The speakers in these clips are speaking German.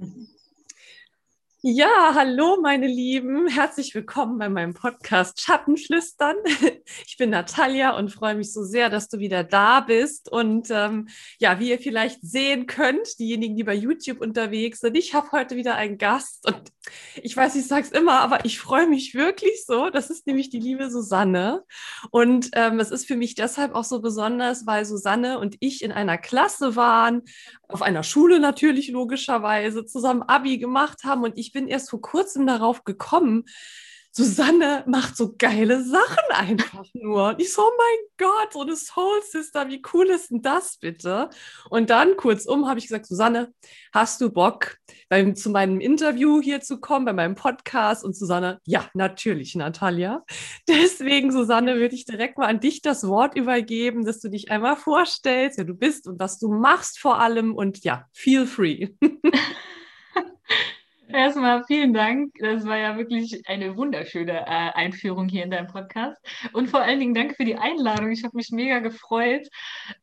Mm -hmm. Ja, hallo meine Lieben, herzlich willkommen bei meinem Podcast Schattenflüstern. Ich bin Natalia und freue mich so sehr, dass du wieder da bist. Und ähm, ja, wie ihr vielleicht sehen könnt, diejenigen, die bei YouTube unterwegs sind, ich habe heute wieder einen Gast und ich weiß, ich sage es immer, aber ich freue mich wirklich so. Das ist nämlich die liebe Susanne. Und ähm, es ist für mich deshalb auch so besonders, weil Susanne und ich in einer Klasse waren, auf einer Schule natürlich logischerweise, zusammen Abi gemacht haben und ich ich bin erst vor kurzem darauf gekommen, Susanne macht so geile Sachen einfach nur. Und ich so, oh mein Gott, so eine Soul Sister, wie cool ist denn das bitte? Und dann kurzum habe ich gesagt, Susanne, hast du Bock, beim, zu meinem Interview hier zu kommen, bei meinem Podcast? Und Susanne, ja, natürlich, Natalia. Deswegen, Susanne, würde ich direkt mal an dich das Wort übergeben, dass du dich einmal vorstellst, wer du bist und was du machst vor allem. Und ja, feel free. Erstmal vielen Dank. Das war ja wirklich eine wunderschöne äh, Einführung hier in deinem Podcast. Und vor allen Dingen danke für die Einladung. Ich habe mich mega gefreut.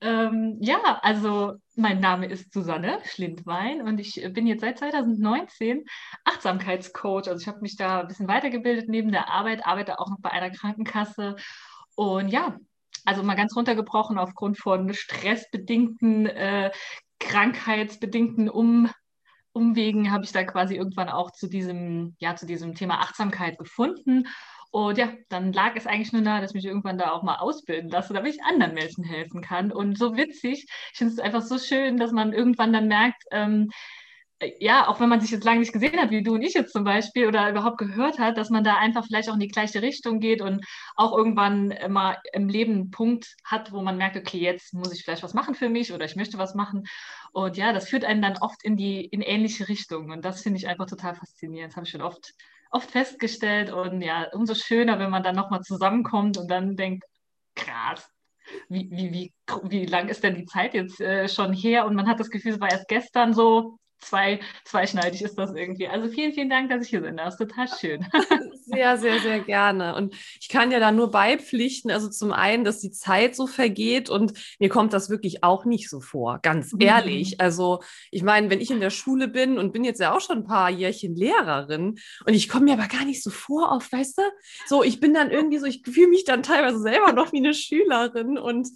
Ähm, ja, also mein Name ist Susanne Schlindwein und ich bin jetzt seit 2019 Achtsamkeitscoach. Also ich habe mich da ein bisschen weitergebildet neben der Arbeit, arbeite auch noch bei einer Krankenkasse. Und ja, also mal ganz runtergebrochen aufgrund von stressbedingten, äh, krankheitsbedingten Um Umwegen habe ich da quasi irgendwann auch zu diesem, ja, zu diesem Thema Achtsamkeit gefunden. Und ja, dann lag es eigentlich nur nahe, dass ich mich irgendwann da auch mal ausbilden lasse, damit ich anderen Menschen helfen kann. Und so witzig, ich finde es einfach so schön, dass man irgendwann dann merkt, ähm, ja, auch wenn man sich jetzt lange nicht gesehen hat, wie du und ich jetzt zum Beispiel, oder überhaupt gehört hat, dass man da einfach vielleicht auch in die gleiche Richtung geht und auch irgendwann mal im Leben einen Punkt hat, wo man merkt, okay, jetzt muss ich vielleicht was machen für mich oder ich möchte was machen. Und ja, das führt einen dann oft in die in ähnliche Richtungen. Und das finde ich einfach total faszinierend. Das habe ich schon oft, oft festgestellt. Und ja, umso schöner, wenn man dann nochmal zusammenkommt und dann denkt, krass, wie, wie, wie, wie lang ist denn die Zeit jetzt äh, schon her? Und man hat das Gefühl, es war erst gestern so zwei, zweischneidig ist das irgendwie. Also vielen, vielen Dank, dass ich hier bin. Das ist total schön. Sehr, sehr, sehr gerne. Und ich kann ja da nur beipflichten. Also zum einen, dass die Zeit so vergeht und mir kommt das wirklich auch nicht so vor, ganz mhm. ehrlich. Also ich meine, wenn ich in der Schule bin und bin jetzt ja auch schon ein paar Jährchen Lehrerin und ich komme mir aber gar nicht so vor auf, weißt du, so ich bin dann irgendwie so, ich fühle mich dann teilweise selber noch wie eine Schülerin und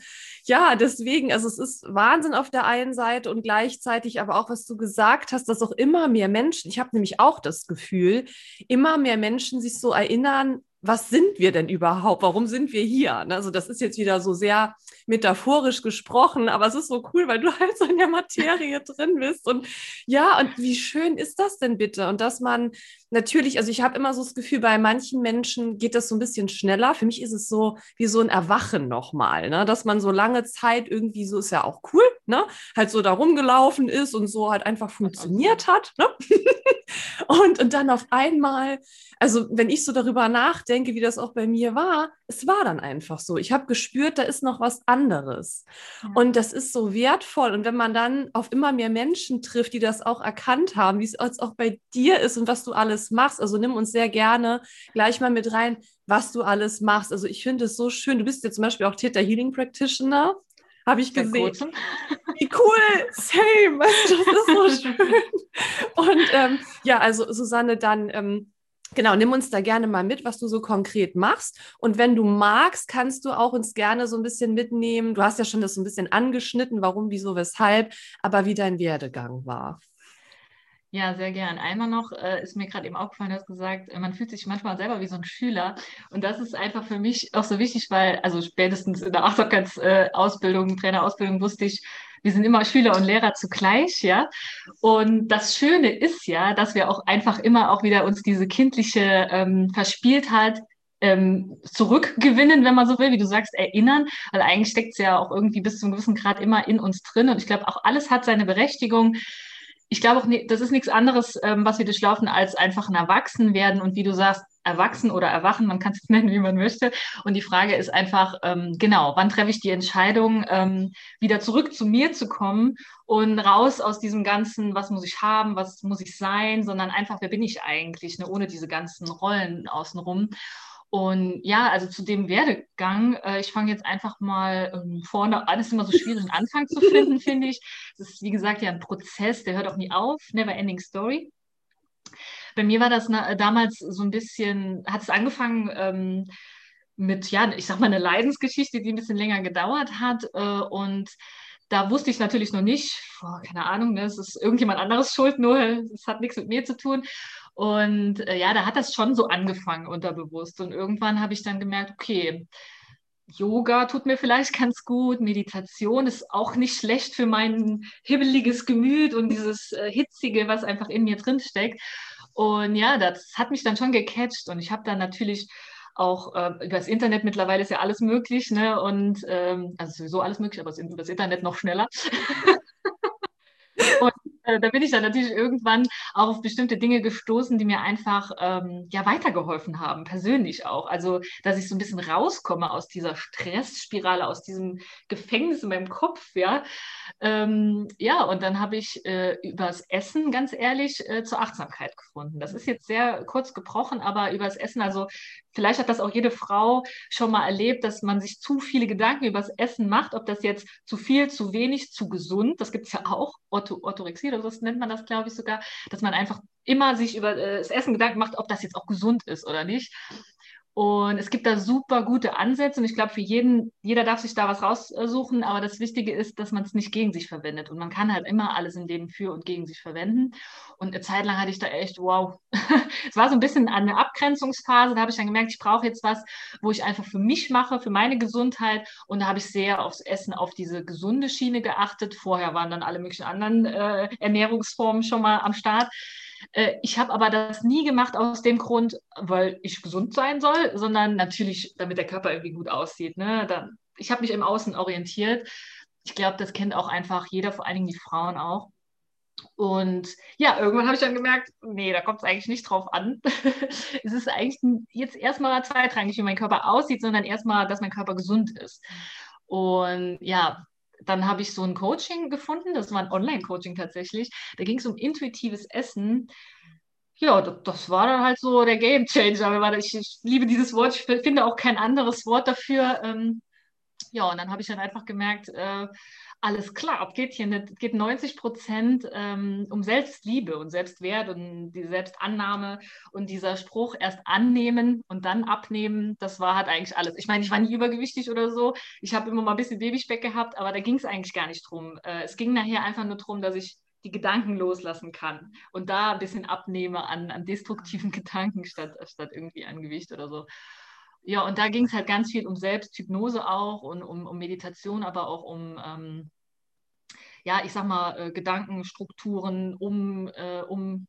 ja, deswegen, also es ist Wahnsinn auf der einen Seite und gleichzeitig aber auch, was du gesagt hast, dass auch immer mehr Menschen, ich habe nämlich auch das Gefühl, immer mehr Menschen sich so erinnern, was sind wir denn überhaupt? Warum sind wir hier? Ne, also das ist jetzt wieder so sehr metaphorisch gesprochen, aber es ist so cool, weil du halt so in der Materie drin bist. Und ja, und wie schön ist das denn bitte? Und dass man natürlich, also ich habe immer so das Gefühl, bei manchen Menschen geht das so ein bisschen schneller. Für mich ist es so wie so ein Erwachen nochmal, ne? dass man so lange Zeit irgendwie so ist ja auch cool, ne? halt so da rumgelaufen ist und so halt einfach funktioniert hat. Ne? und, und dann auf einmal, also wenn ich so darüber nachdenke, wie das auch bei mir war, es war dann einfach so. Ich habe gespürt, da ist noch was anderes. Ja. Und das ist so wertvoll. Und wenn man dann auf immer mehr Menschen trifft, die das auch erkannt haben, wie es auch bei dir ist und was du alles machst, also nimm uns sehr gerne gleich mal mit rein, was du alles machst. Also ich finde es so schön. Du bist ja zum Beispiel auch Theta Healing Practitioner. Habe ich gesehen. Wie cool, same. Das ist so schön. Und ähm, ja, also Susanne, dann ähm, Genau, nimm uns da gerne mal mit, was du so konkret machst. Und wenn du magst, kannst du auch uns gerne so ein bisschen mitnehmen. Du hast ja schon das so ein bisschen angeschnitten, warum, wieso, weshalb, aber wie dein Werdegang war. Ja, sehr gern. Einmal noch äh, ist mir gerade eben aufgefallen, du hast gesagt, äh, man fühlt sich manchmal selber wie so ein Schüler. Und das ist einfach für mich auch so wichtig, weil, also spätestens in der Achtsamkeitsausbildung, äh, Trainerausbildung wusste ich, wir sind immer Schüler und Lehrer zugleich, ja. Und das Schöne ist ja, dass wir auch einfach immer auch wieder uns diese kindliche ähm, Verspieltheit ähm, zurückgewinnen, wenn man so will, wie du sagst, erinnern, weil eigentlich steckt es ja auch irgendwie bis zu einem gewissen Grad immer in uns drin. Und ich glaube, auch alles hat seine Berechtigung ich glaube auch, das ist nichts anderes, ähm, was wir durchlaufen, als einfach ein Erwachsenwerden und wie du sagst, erwachsen oder erwachen, man kann es nennen, wie man möchte. Und die Frage ist einfach, ähm, genau, wann treffe ich die Entscheidung, ähm, wieder zurück zu mir zu kommen und raus aus diesem ganzen, was muss ich haben, was muss ich sein, sondern einfach, wer bin ich eigentlich, ne, ohne diese ganzen Rollen außenrum. Und ja, also zu dem Werdegang, äh, ich fange jetzt einfach mal ähm, vorne an. Es ist immer so schwierig, einen Anfang zu finden, finde ich. Es ist, wie gesagt, ja ein Prozess, der hört auch nie auf. Never ending story. Bei mir war das na, damals so ein bisschen, hat es angefangen ähm, mit, ja, ich sag mal, eine Leidensgeschichte, die ein bisschen länger gedauert hat. Äh, und da wusste ich natürlich noch nicht, oh, keine Ahnung, ne, es ist irgendjemand anderes schuld, nur es hat nichts mit mir zu tun. Und äh, ja, da hat das schon so angefangen unterbewusst. Und irgendwann habe ich dann gemerkt, okay, Yoga tut mir vielleicht ganz gut, Meditation ist auch nicht schlecht für mein hibbeliges Gemüt und dieses äh, Hitzige, was einfach in mir drin steckt. Und ja, das hat mich dann schon gecatcht und ich habe dann natürlich auch äh, über das Internet mittlerweile ist ja alles möglich, ne? Und ähm, also sowieso alles möglich, aber über das Internet noch schneller. da bin ich dann natürlich irgendwann auch auf bestimmte Dinge gestoßen, die mir einfach ähm, ja weitergeholfen haben, persönlich auch. Also, dass ich so ein bisschen rauskomme aus dieser Stressspirale, aus diesem Gefängnis in meinem Kopf, ja. Ähm, ja, und dann habe ich äh, übers Essen, ganz ehrlich, äh, zur Achtsamkeit gefunden. Das ist jetzt sehr kurz gebrochen, aber übers Essen, also vielleicht hat das auch jede Frau schon mal erlebt, dass man sich zu viele Gedanken übers Essen macht, ob das jetzt zu viel, zu wenig, zu gesund, das gibt es ja auch, Ortho Orthorexie oder so nennt man das, glaube ich, sogar, dass man einfach immer sich über äh, das Essen Gedanken macht, ob das jetzt auch gesund ist oder nicht. Und es gibt da super gute Ansätze und ich glaube, für jeden, jeder darf sich da was raussuchen, aber das Wichtige ist, dass man es nicht gegen sich verwendet. Und man kann halt immer alles im Leben für und gegen sich verwenden. Und eine Zeit lang hatte ich da echt, wow, es war so ein bisschen eine Abgrenzungsphase. Da habe ich dann gemerkt, ich brauche jetzt was, wo ich einfach für mich mache, für meine Gesundheit. Und da habe ich sehr aufs Essen, auf diese gesunde Schiene geachtet. Vorher waren dann alle möglichen anderen äh, Ernährungsformen schon mal am Start. Äh, ich habe aber das nie gemacht aus dem Grund, weil ich gesund sein soll, sondern natürlich, damit der Körper irgendwie gut aussieht. Ne? Dann, ich habe mich im Außen orientiert. Ich glaube, das kennt auch einfach jeder, vor allen Dingen die Frauen auch. Und ja, irgendwann habe ich dann gemerkt, nee, da kommt es eigentlich nicht drauf an. es ist eigentlich jetzt erstmal zweitrangig, wie mein Körper aussieht, sondern erstmal, dass mein Körper gesund ist. Und ja, dann habe ich so ein Coaching gefunden, das war ein Online-Coaching tatsächlich. Da ging es um intuitives Essen. Ja, das, war dann halt so der Game Changer. Ich, ich, liebe dieses Wort, ich finde auch kein anderes Wort dafür. Ähm, ja, und dann habe ich dann einfach gemerkt, äh, alles klar, es geht hier nicht, geht 90 Prozent ähm, um Selbstliebe und Selbstwert und die Selbstannahme und dieser Spruch erst annehmen und dann abnehmen, das war halt eigentlich alles. Ich meine, ich war nie übergewichtig oder so, ich habe immer mal ein bisschen Babyspeck gehabt, aber da ging es eigentlich gar nicht drum. Äh, es ging nachher einfach nur darum, dass ich die Gedanken loslassen kann und da ein bisschen abnehme an, an destruktiven Gedanken statt, statt irgendwie an Gewicht oder so. Ja, und da ging es halt ganz viel um Selbsthypnose auch und um, um Meditation, aber auch um, ähm, ja, ich sag mal, äh, Gedankenstrukturen, um, äh, um,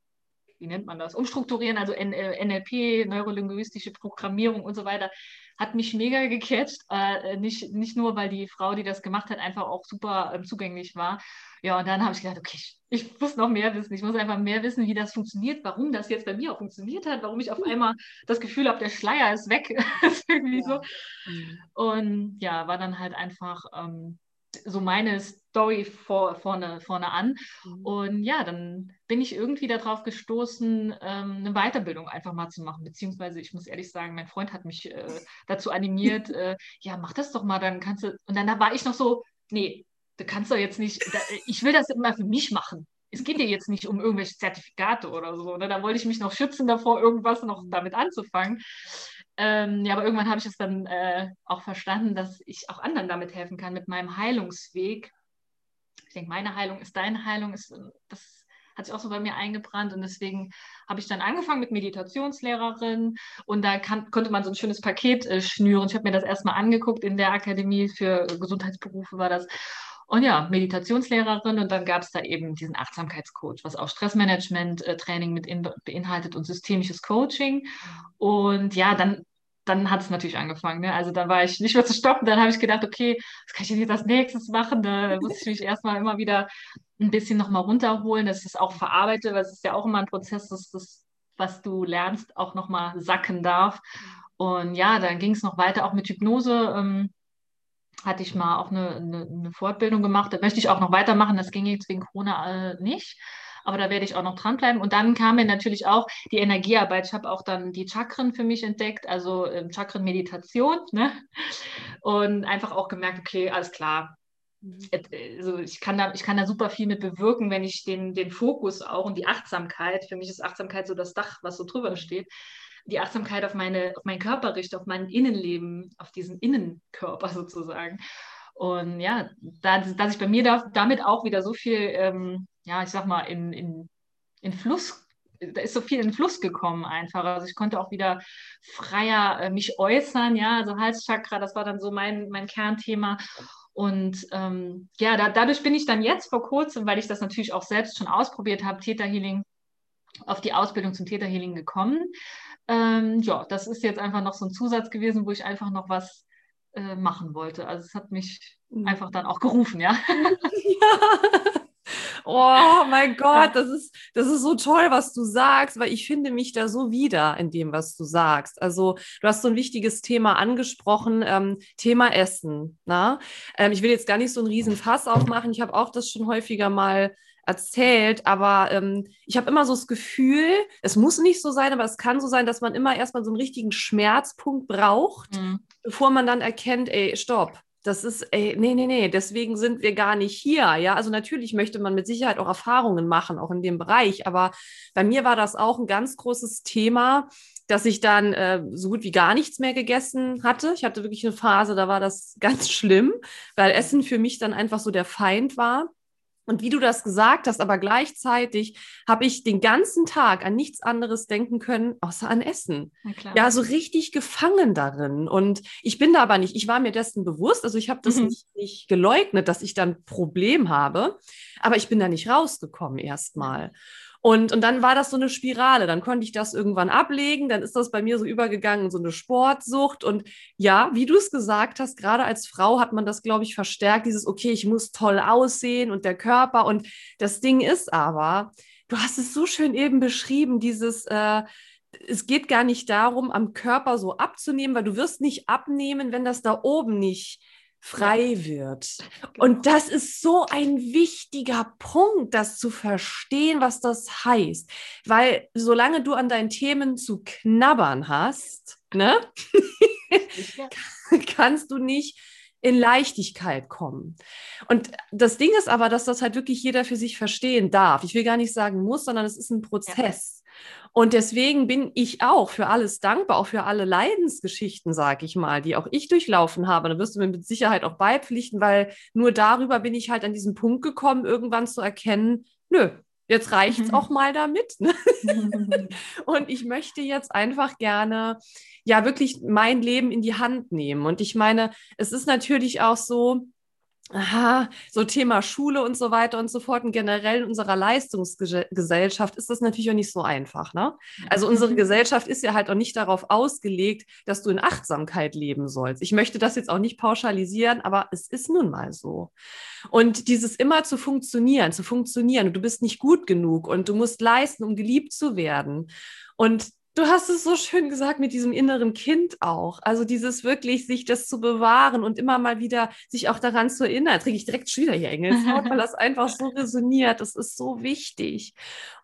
wie nennt man das, umstrukturieren, also N äh, NLP, neurolinguistische Programmierung und so weiter, hat mich mega gecatcht. Äh, nicht, nicht nur, weil die Frau, die das gemacht hat, einfach auch super ähm, zugänglich war, ja, und dann habe ich gedacht, okay, ich muss noch mehr wissen. Ich muss einfach mehr wissen, wie das funktioniert, warum das jetzt bei mir auch funktioniert hat, warum ich auf einmal das Gefühl habe, der Schleier ist weg. ist irgendwie ja. so. Mhm. Und ja, war dann halt einfach ähm, so meine Story vor, vorne, vorne an. Mhm. Und ja, dann bin ich irgendwie darauf gestoßen, ähm, eine Weiterbildung einfach mal zu machen. Beziehungsweise, ich muss ehrlich sagen, mein Freund hat mich äh, dazu animiert, äh, ja, mach das doch mal, dann kannst du. Und dann da war ich noch so, nee, du kannst doch jetzt nicht, da, ich will das immer für mich machen. Es geht dir jetzt nicht um irgendwelche Zertifikate oder so. Ne? Da wollte ich mich noch schützen davor, irgendwas noch damit anzufangen. Ähm, ja, aber irgendwann habe ich es dann äh, auch verstanden, dass ich auch anderen damit helfen kann, mit meinem Heilungsweg. Ich denke, meine Heilung ist deine Heilung, ist, das hat sich auch so bei mir eingebrannt und deswegen habe ich dann angefangen mit Meditationslehrerin und da kann, konnte man so ein schönes Paket äh, schnüren. Ich habe mir das erstmal angeguckt in der Akademie für Gesundheitsberufe war das und ja, Meditationslehrerin und dann gab es da eben diesen Achtsamkeitscoach, was auch Stressmanagement-Training äh, mit in, beinhaltet und systemisches Coaching. Und ja, dann, dann hat es natürlich angefangen. Ne? Also da war ich nicht mehr zu stoppen. Dann habe ich gedacht, okay, was kann ich denn jetzt als nächstes machen? Da muss ich mich erstmal immer wieder ein bisschen nochmal runterholen, dass ich es auch verarbeite, weil es ist ja auch immer ein Prozess, dass das, was du lernst, auch nochmal sacken darf. Und ja, dann ging es noch weiter, auch mit Hypnose. Ähm, hatte ich mal auch eine, eine, eine, Fortbildung gemacht. Da möchte ich auch noch weitermachen. Das ging jetzt wegen Corona äh, nicht. Aber da werde ich auch noch dranbleiben. Und dann kam mir natürlich auch die Energiearbeit. Ich habe auch dann die Chakren für mich entdeckt, also ähm, Chakren-Meditation. Ne? Und einfach auch gemerkt, okay, alles klar. Also ich, kann da, ich kann da super viel mit bewirken, wenn ich den, den Fokus auch und die Achtsamkeit, für mich ist Achtsamkeit so das Dach, was so drüber steht, die Achtsamkeit auf, meine, auf meinen Körper richte, auf mein Innenleben, auf diesen Innenkörper sozusagen. Und ja, da, dass ich bei mir da, damit auch wieder so viel, ähm, ja, ich sag mal, in, in, in Fluss, da ist so viel in Fluss gekommen einfach. Also ich konnte auch wieder freier äh, mich äußern, ja, also Halschakra, das war dann so mein, mein Kernthema. Und ähm, ja, da, dadurch bin ich dann jetzt vor kurzem, weil ich das natürlich auch selbst schon ausprobiert habe, Theta Healing, auf die Ausbildung zum Theta Healing gekommen. Ähm, ja, das ist jetzt einfach noch so ein Zusatz gewesen, wo ich einfach noch was äh, machen wollte. Also es hat mich mhm. einfach dann auch gerufen, ja. ja. Oh mein Gott, das ist, das ist so toll, was du sagst, weil ich finde mich da so wieder in dem, was du sagst. Also du hast so ein wichtiges Thema angesprochen, ähm, Thema Essen. Na? Ähm, ich will jetzt gar nicht so einen riesen Fass aufmachen. Ich habe auch das schon häufiger mal erzählt, aber ähm, ich habe immer so das Gefühl, es muss nicht so sein, aber es kann so sein, dass man immer erstmal so einen richtigen Schmerzpunkt braucht, mhm. bevor man dann erkennt, ey, stopp. Das ist, ey, nee, nee, nee, deswegen sind wir gar nicht hier. Ja, also natürlich möchte man mit Sicherheit auch Erfahrungen machen, auch in dem Bereich. Aber bei mir war das auch ein ganz großes Thema, dass ich dann äh, so gut wie gar nichts mehr gegessen hatte. Ich hatte wirklich eine Phase, da war das ganz schlimm, weil Essen für mich dann einfach so der Feind war. Und wie du das gesagt hast, aber gleichzeitig habe ich den ganzen Tag an nichts anderes denken können, außer an Essen. Ja, so richtig gefangen darin. Und ich bin da aber nicht, ich war mir dessen bewusst, also ich habe das mhm. nicht, nicht, geleugnet, dass ich dann ein Problem habe, aber ich bin da nicht rausgekommen erstmal. Und, und dann war das so eine Spirale. Dann konnte ich das irgendwann ablegen. Dann ist das bei mir so übergegangen, so eine Sportsucht. Und ja, wie du es gesagt hast, gerade als Frau hat man das, glaube ich, verstärkt. Dieses, okay, ich muss toll aussehen und der Körper. Und das Ding ist aber, du hast es so schön eben beschrieben, dieses, äh, es geht gar nicht darum, am Körper so abzunehmen, weil du wirst nicht abnehmen, wenn das da oben nicht frei wird. Genau. Und das ist so ein wichtiger Punkt, das zu verstehen, was das heißt. Weil solange du an deinen Themen zu knabbern hast, ne, kannst du nicht in Leichtigkeit kommen. Und das Ding ist aber, dass das halt wirklich jeder für sich verstehen darf. Ich will gar nicht sagen muss, sondern es ist ein Prozess. Und deswegen bin ich auch für alles dankbar, auch für alle Leidensgeschichten, sage ich mal, die auch ich durchlaufen habe. Da wirst du mir mit Sicherheit auch beipflichten, weil nur darüber bin ich halt an diesen Punkt gekommen, irgendwann zu erkennen, nö, jetzt reicht es mhm. auch mal damit. Ne? und ich möchte jetzt einfach gerne ja wirklich mein Leben in die Hand nehmen. Und ich meine, es ist natürlich auch so, aha, so Thema Schule und so weiter und so fort. Und generell in unserer Leistungsgesellschaft ist das natürlich auch nicht so einfach. Ne? Also unsere Gesellschaft ist ja halt auch nicht darauf ausgelegt, dass du in Achtsamkeit leben sollst. Ich möchte das jetzt auch nicht pauschalisieren, aber es ist nun mal so. Und dieses immer zu funktionieren, zu funktionieren, du bist nicht gut genug und du musst leisten, um geliebt zu werden. Und Du hast es so schön gesagt mit diesem inneren Kind auch. Also dieses wirklich, sich das zu bewahren und immer mal wieder sich auch daran zu erinnern. Kriege ich direkt schon wieder hier Engelshaut, weil das einfach so resoniert. Das ist so wichtig.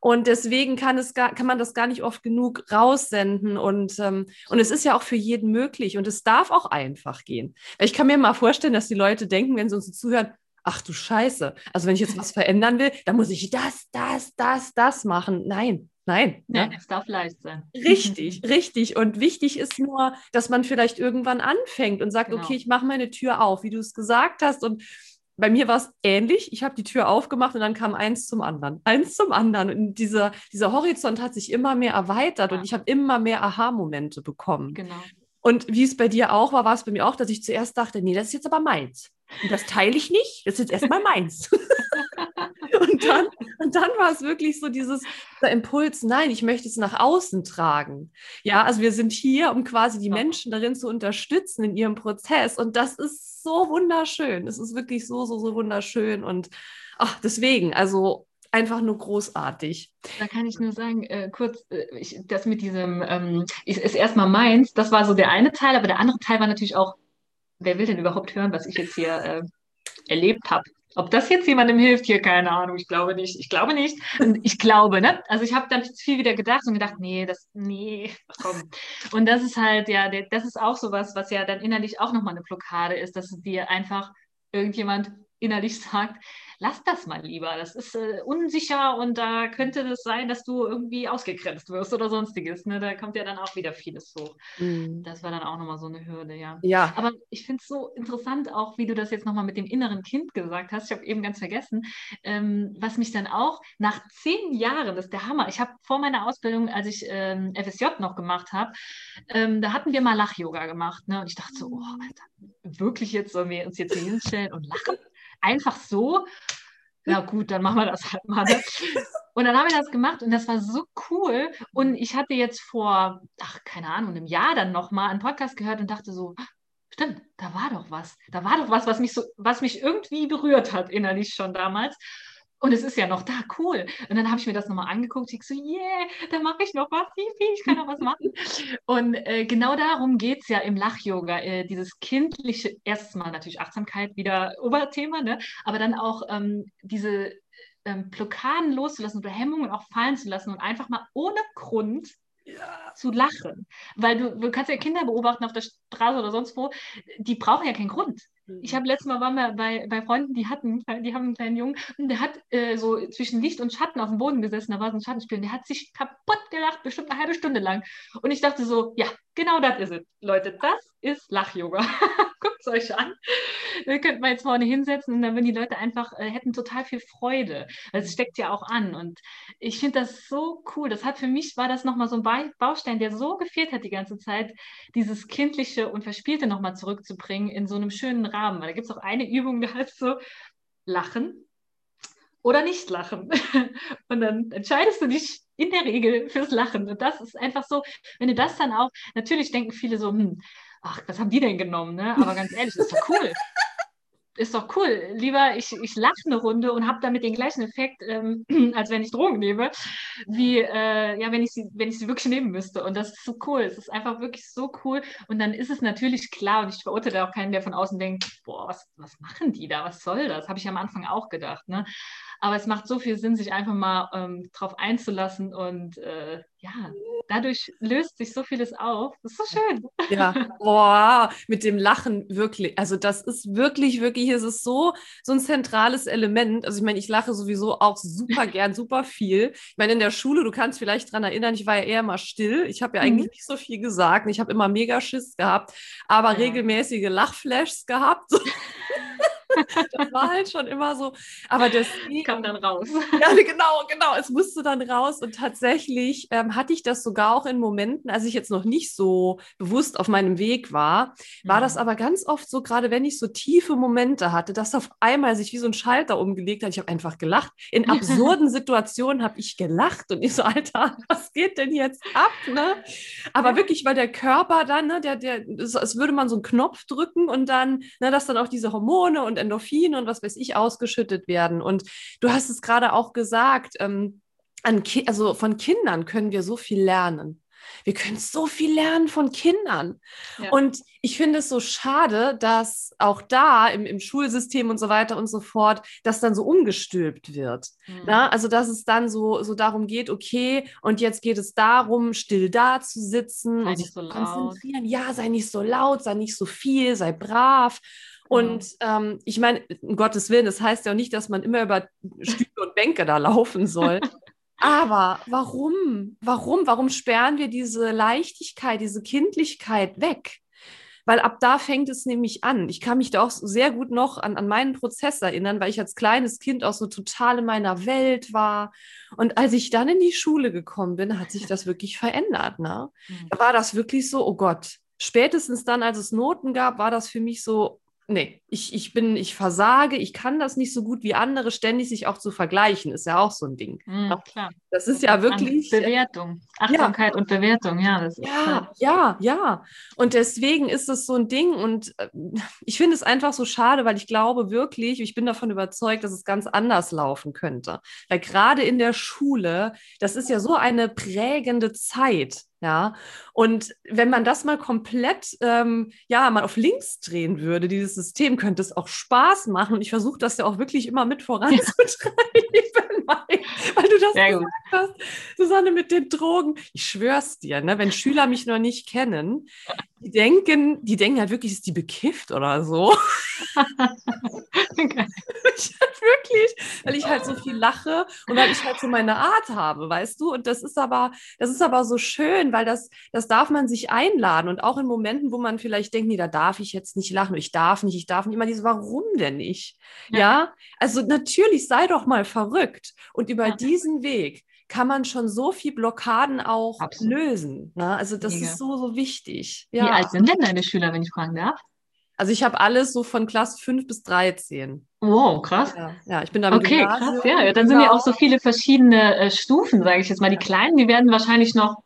Und deswegen kann, es gar, kann man das gar nicht oft genug raussenden. Und, ähm, und es ist ja auch für jeden möglich. Und es darf auch einfach gehen. Ich kann mir mal vorstellen, dass die Leute denken, wenn sie uns zuhören, ach du Scheiße, also wenn ich jetzt was verändern will, dann muss ich das, das, das, das machen. Nein, Nein. Nein, es darf leicht sein. Richtig, richtig. Und wichtig ist nur, dass man vielleicht irgendwann anfängt und sagt, genau. okay, ich mache meine Tür auf, wie du es gesagt hast. Und bei mir war es ähnlich. Ich habe die Tür aufgemacht und dann kam eins zum anderen. Eins zum anderen. Und dieser, dieser Horizont hat sich immer mehr erweitert ja. und ich habe immer mehr Aha-Momente bekommen. Genau. Und wie es bei dir auch war, war es bei mir auch, dass ich zuerst dachte, nee, das ist jetzt aber meins. Und das teile ich nicht, das ist jetzt erstmal meins. und, dann, und dann war es wirklich so dieses der Impuls, nein, ich möchte es nach außen tragen. Ja, also wir sind hier, um quasi die Menschen darin zu unterstützen in ihrem Prozess. Und das ist so wunderschön. Es ist wirklich so, so, so wunderschön. Und ach, deswegen, also einfach nur großartig. Da kann ich nur sagen, äh, kurz, äh, ich, das mit diesem, ähm, ist, ist erstmal meins, das war so der eine Teil, aber der andere Teil war natürlich auch, wer will denn überhaupt hören, was ich jetzt hier äh, erlebt habe? Ob das jetzt jemandem hilft, hier keine Ahnung. Ich glaube nicht. Ich glaube nicht. Und ich glaube, ne? Also ich habe dann viel wieder gedacht und gedacht, nee, das, nee, komm. Und das ist halt, ja, das ist auch sowas, was ja dann innerlich auch nochmal eine Blockade ist, dass dir einfach irgendjemand innerlich sagt, lass das mal lieber. Das ist äh, unsicher und da könnte es das sein, dass du irgendwie ausgegrenzt wirst oder sonstiges. Ne? Da kommt ja dann auch wieder vieles hoch. Mhm. Das war dann auch nochmal so eine Hürde, ja. ja. Aber ich finde es so interessant, auch wie du das jetzt nochmal mit dem inneren Kind gesagt hast. Ich habe eben ganz vergessen, ähm, was mich dann auch nach zehn Jahren, das ist der Hammer. Ich habe vor meiner Ausbildung, als ich ähm, FSJ noch gemacht habe, ähm, da hatten wir mal Lach-Yoga gemacht. Ne? Und ich dachte so, oh, Alter, wirklich jetzt sollen wir uns jetzt hier hinstellen und lachen? Einfach so. Ja gut, dann machen wir das halt mal. Ne? Und dann haben wir das gemacht und das war so cool. Und ich hatte jetzt vor, ach, keine Ahnung, einem Jahr dann nochmal einen Podcast gehört und dachte so, stimmt, da war doch was. Da war doch was, was mich so, was mich irgendwie berührt hat, innerlich schon damals. Und es ist ja noch da, cool. Und dann habe ich mir das nochmal angeguckt. Ich so, yeah, da mache ich noch was, ich kann noch was machen. Und äh, genau darum geht es ja im Lach-Yoga. Äh, dieses kindliche, erstes Mal natürlich Achtsamkeit, wieder Oberthema, ne? aber dann auch ähm, diese ähm, Blockaden loszulassen oder Hemmungen auch fallen zu lassen und einfach mal ohne Grund ja. zu lachen. Weil du, du kannst ja Kinder beobachten auf der Straße oder sonst wo, die brauchen ja keinen Grund. Ich habe letztes Mal waren wir bei, bei Freunden, die hatten, die haben einen kleinen Jungen und der hat äh, so zwischen Licht und Schatten auf dem Boden gesessen, da war so ein Schattenspiel und der hat sich kaputt gelacht, bestimmt eine halbe Stunde lang. Und ich dachte so, ja, genau das ist es. Leute, das ist Lach-Yoga. Guckt es euch an. Wir könnten mal jetzt vorne hinsetzen und dann würden die Leute einfach, äh, hätten total viel Freude. Also es steckt ja auch an. Und ich finde das so cool. Das hat für mich, war das nochmal so ein Baustein, der so gefehlt hat die ganze Zeit, dieses Kindliche und Verspielte nochmal zurückzubringen in so einem schönen Rahmen. Weil da gibt es auch eine Übung, da heißt so, lachen oder nicht lachen. Und dann entscheidest du dich in der Regel fürs Lachen. Und das ist einfach so, wenn du das dann auch, natürlich denken viele so, hm, ach, was haben die denn genommen? Ne? Aber ganz ehrlich, ist doch cool. ist doch cool. Lieber ich, ich lache eine Runde und habe damit den gleichen Effekt, ähm, als wenn ich Drogen nehme, wie äh, ja, wenn ich, sie, wenn ich sie wirklich nehmen müsste. Und das ist so cool. Es ist einfach wirklich so cool. Und dann ist es natürlich klar, und ich verurteile auch keinen, der von außen denkt, boah, was, was machen die da? Was soll das? Habe ich am Anfang auch gedacht. Ne? Aber es macht so viel Sinn, sich einfach mal ähm, drauf einzulassen und äh, ja, dadurch löst sich so vieles auf. Das ist so schön. Ja, boah, mit dem Lachen wirklich. Also das ist wirklich, wirklich, es ist so, so ein zentrales Element. Also ich meine, ich lache sowieso auch super gern, super viel. Ich meine, in der Schule, du kannst vielleicht daran erinnern, ich war ja eher mal still. Ich habe ja eigentlich mhm. nicht so viel gesagt. Ich habe immer mega Schiss gehabt, aber ja. regelmäßige Lachflashs gehabt. das war halt schon immer so. Aber das kam dann raus. Ja, genau, genau. Es musste dann raus. Und tatsächlich ähm, hatte ich das sogar auch in Momenten, als ich jetzt noch nicht so bewusst auf meinem Weg war, war ja. das mhm. aber ganz oft so, gerade wenn ich so tiefe Momente hatte, dass auf einmal sich wie so ein Schalter umgelegt hat. Ich habe einfach gelacht. In absurden Situationen habe ich gelacht und ich so, Alter, was geht denn jetzt ab? Ne? Aber wirklich, weil der Körper dann, ne, der, der, es würde man so einen Knopf drücken und dann, ne, dass dann auch diese Hormone und Endorphine und was weiß ich ausgeschüttet werden. Und du hast es gerade auch gesagt, ähm, an also von Kindern können wir so viel lernen. Wir können so viel lernen von Kindern. Ja. Und ich finde es so schade, dass auch da im, im, Schulsystem und so weiter und so fort, das dann so umgestülpt wird. Mhm. Na, also, dass es dann so, so darum geht, okay, und jetzt geht es darum, still da zu sitzen sei und sich so konzentrieren. Laut. Ja, sei nicht so laut, sei nicht so viel, sei brav. Und ähm, ich meine, um Gottes Willen, das heißt ja auch nicht, dass man immer über Stühle und Bänke da laufen soll. Aber warum? Warum? Warum sperren wir diese Leichtigkeit, diese Kindlichkeit weg? Weil ab da fängt es nämlich an. Ich kann mich da auch sehr gut noch an, an meinen Prozess erinnern, weil ich als kleines Kind auch so total in meiner Welt war. Und als ich dann in die Schule gekommen bin, hat sich das wirklich verändert. Ne? Mhm. Da war das wirklich so, oh Gott. Spätestens dann, als es Noten gab, war das für mich so, nee, ich, ich bin, ich versage, ich kann das nicht so gut wie andere, ständig sich auch zu vergleichen, ist ja auch so ein Ding. Mm, klar. Das ist ja wirklich. An Bewertung, Achtsamkeit ja. und Bewertung, ja. Das ja, ja, ja. Und deswegen ist es so ein Ding und äh, ich finde es einfach so schade, weil ich glaube wirklich, ich bin davon überzeugt, dass es ganz anders laufen könnte. Weil gerade in der Schule, das ist ja so eine prägende Zeit. Ja, und wenn man das mal komplett, ähm, ja, mal auf links drehen würde, dieses System könnte es auch Spaß machen. Und ich versuche das ja auch wirklich immer mit voranzutreiben, weil, weil, du das Sehr gesagt gut. hast, Susanne, mit den Drogen. Ich schwör's dir, ne, wenn Schüler mich noch nicht kennen, die denken, die denken halt wirklich, ist die bekifft oder so. ich halt wirklich, weil ich halt so viel lache und weil ich halt so meine Art habe, weißt du? Und das ist aber, das ist aber so schön, weil das, das darf man sich einladen und auch in Momenten, wo man vielleicht denkt, nee, da darf ich jetzt nicht lachen, ich darf nicht, ich darf nicht, immer dieses, warum denn nicht? Ja, ja? also natürlich sei doch mal verrückt und über ja. diesen Weg kann man schon so viel Blockaden auch Absolut. lösen. Ne? Also das Mega. ist so, so wichtig. Ja. Wie alt sind denn deine Schüler, wenn ich fragen darf? Also ich habe alles so von Klasse 5 bis 13. Wow, krass. Ja, ja ich bin da Okay, Gymnasium. krass, ja. Dann sind ja auch so viele verschiedene äh, Stufen, sage ich jetzt mal. Die Kleinen, die werden wahrscheinlich noch,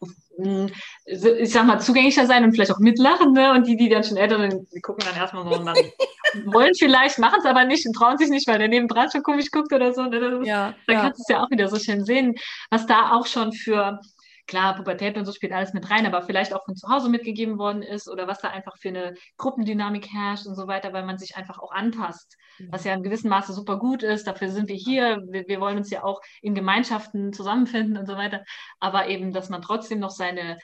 ich sag mal, zugänglicher sein und vielleicht auch mitlachen, ne? Und die, die dann schon älter sind, die gucken dann erstmal so und dann wollen vielleicht, machen es aber nicht und trauen sich nicht, weil der nebendran schon komisch guckt oder so. Ne? Ja, dann ja. kannst du es ja auch wieder so schön sehen, was da auch schon für Klar, Pubertät und so spielt alles mit rein, aber vielleicht auch von zu Hause mitgegeben worden ist oder was da einfach für eine Gruppendynamik herrscht und so weiter, weil man sich einfach auch anpasst, was ja in gewissem Maße super gut ist. Dafür sind wir hier. Wir, wir wollen uns ja auch in Gemeinschaften zusammenfinden und so weiter. Aber eben, dass man trotzdem noch seine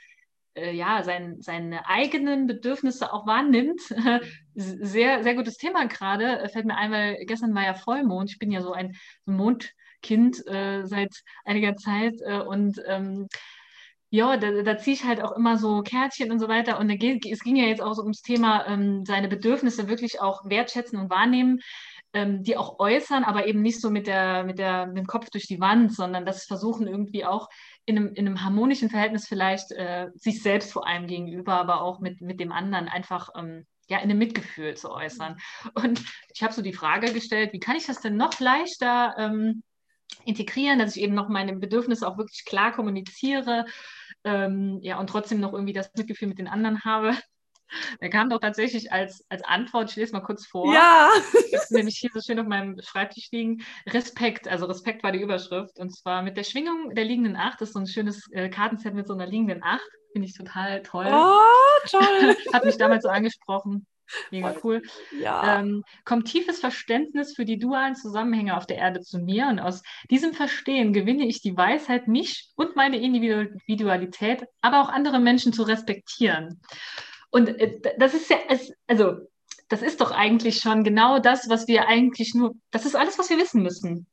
äh, ja, sein, seine eigenen Bedürfnisse auch wahrnimmt. sehr, sehr gutes Thema gerade. Fällt mir ein, weil gestern war ja Vollmond. Ich bin ja so ein Mondkind äh, seit einiger Zeit äh, und ähm, ja, da, da ziehe ich halt auch immer so Kärtchen und so weiter. Und es ging ja jetzt auch so ums Thema, ähm, seine Bedürfnisse wirklich auch wertschätzen und wahrnehmen, ähm, die auch äußern, aber eben nicht so mit, der, mit, der, mit dem Kopf durch die Wand, sondern das versuchen irgendwie auch in einem, in einem harmonischen Verhältnis vielleicht äh, sich selbst vor allem gegenüber, aber auch mit, mit dem anderen einfach ähm, ja, in einem Mitgefühl zu äußern. Und ich habe so die Frage gestellt, wie kann ich das denn noch leichter ähm, integrieren, dass ich eben noch meine Bedürfnisse auch wirklich klar kommuniziere ähm, ja, und trotzdem noch irgendwie das Mitgefühl mit den anderen habe. Der kam doch tatsächlich als, als Antwort, ich lese mal kurz vor. Ja. Das ist nämlich hier so schön auf meinem Schreibtisch liegen. Respekt, also Respekt war die Überschrift. Und zwar mit der Schwingung der liegenden Acht. Das ist so ein schönes äh, Kartenset mit so einer liegenden Acht. Finde ich total toll. Oh, toll. Hat mich damals so angesprochen. Mega cool. Ja. Ähm, kommt tiefes Verständnis für die dualen Zusammenhänge auf der Erde zu mir und aus diesem Verstehen gewinne ich die Weisheit, mich und meine Individualität, aber auch andere Menschen zu respektieren. Und äh, das ist ja, also das ist doch eigentlich schon genau das, was wir eigentlich nur, das ist alles, was wir wissen müssen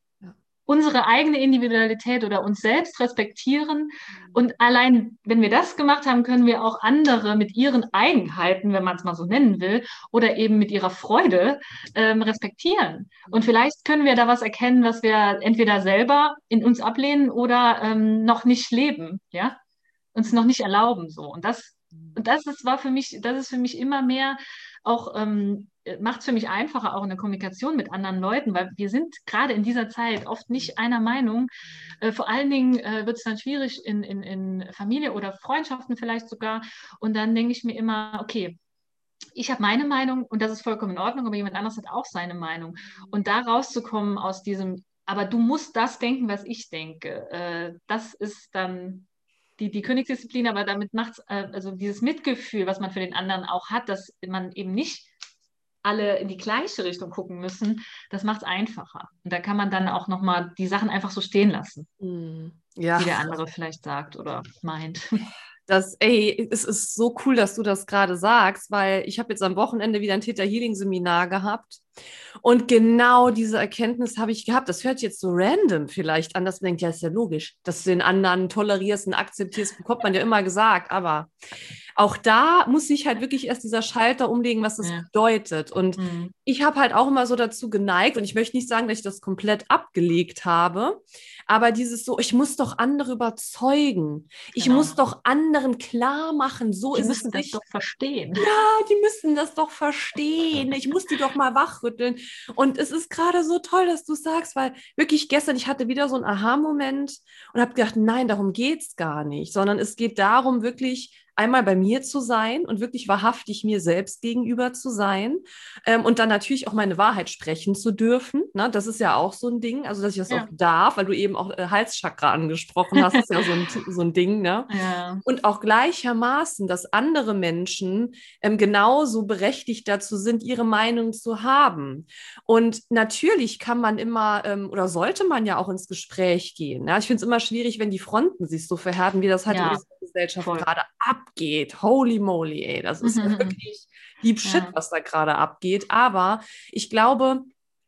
unsere eigene Individualität oder uns selbst respektieren. Mhm. Und allein, wenn wir das gemacht haben, können wir auch andere mit ihren Eigenheiten, wenn man es mal so nennen will, oder eben mit ihrer Freude ähm, respektieren. Und mhm. vielleicht können wir da was erkennen, was wir entweder selber in uns ablehnen oder ähm, noch nicht leben, ja, uns noch nicht erlauben so. Und das. Und das ist, war für mich, das ist für mich immer mehr auch ähm, macht es für mich einfacher auch in der Kommunikation mit anderen Leuten, weil wir sind gerade in dieser Zeit oft nicht einer Meinung. Äh, vor allen Dingen äh, wird es dann schwierig in, in, in Familie oder Freundschaften vielleicht sogar. Und dann denke ich mir immer, okay, ich habe meine Meinung und das ist vollkommen in Ordnung, aber jemand anderes hat auch seine Meinung. Und da rauszukommen aus diesem, aber du musst das denken, was ich denke, äh, das ist dann die, die Königsdisziplin, aber damit macht es, äh, also dieses Mitgefühl, was man für den anderen auch hat, dass man eben nicht alle in die gleiche Richtung gucken müssen, das macht es einfacher. Und da kann man dann auch nochmal die Sachen einfach so stehen lassen, mm, ja. wie der andere vielleicht sagt oder meint. Das, ey, es ist so cool, dass du das gerade sagst, weil ich habe jetzt am Wochenende wieder ein Theta Healing Seminar gehabt und genau diese Erkenntnis habe ich gehabt. Das hört jetzt so random vielleicht an, dass man denkt, ja, ist ja logisch, dass du den anderen tolerierst und akzeptierst, bekommt man ja immer gesagt, aber auch da muss sich halt wirklich erst dieser Schalter umlegen, was das ja. bedeutet. Und mhm. ich habe halt auch immer so dazu geneigt, und ich möchte nicht sagen, dass ich das komplett abgelegt habe, aber dieses so, ich muss doch andere überzeugen. Ich genau. muss doch anderen klar machen, so die ist müssen es das doch verstehen. Ja, die müssen das doch verstehen. Ich muss die doch mal wachrütteln. Und es ist gerade so toll, dass du sagst, weil wirklich gestern, ich hatte wieder so einen Aha-Moment und habe gedacht, nein, darum geht es gar nicht, sondern es geht darum, wirklich einmal bei mir zu sein und wirklich wahrhaftig mir selbst gegenüber zu sein ähm, und dann natürlich auch meine Wahrheit sprechen zu dürfen. Ne? Das ist ja auch so ein Ding, also dass ich das ja. auch darf, weil du eben auch äh, Halschakra angesprochen hast, ist ja so ein, so ein Ding. Ne? Ja. Und auch gleichermaßen, dass andere Menschen ähm, genauso berechtigt dazu sind, ihre Meinung zu haben. Und natürlich kann man immer ähm, oder sollte man ja auch ins Gespräch gehen. Ja? Ich finde es immer schwierig, wenn die Fronten sich so verhärten, wie das halt ja. Gesellschaft gerade abgeht. Holy moly, ey, das ist mhm. wirklich deep shit, ja. was da gerade abgeht. Aber ich glaube,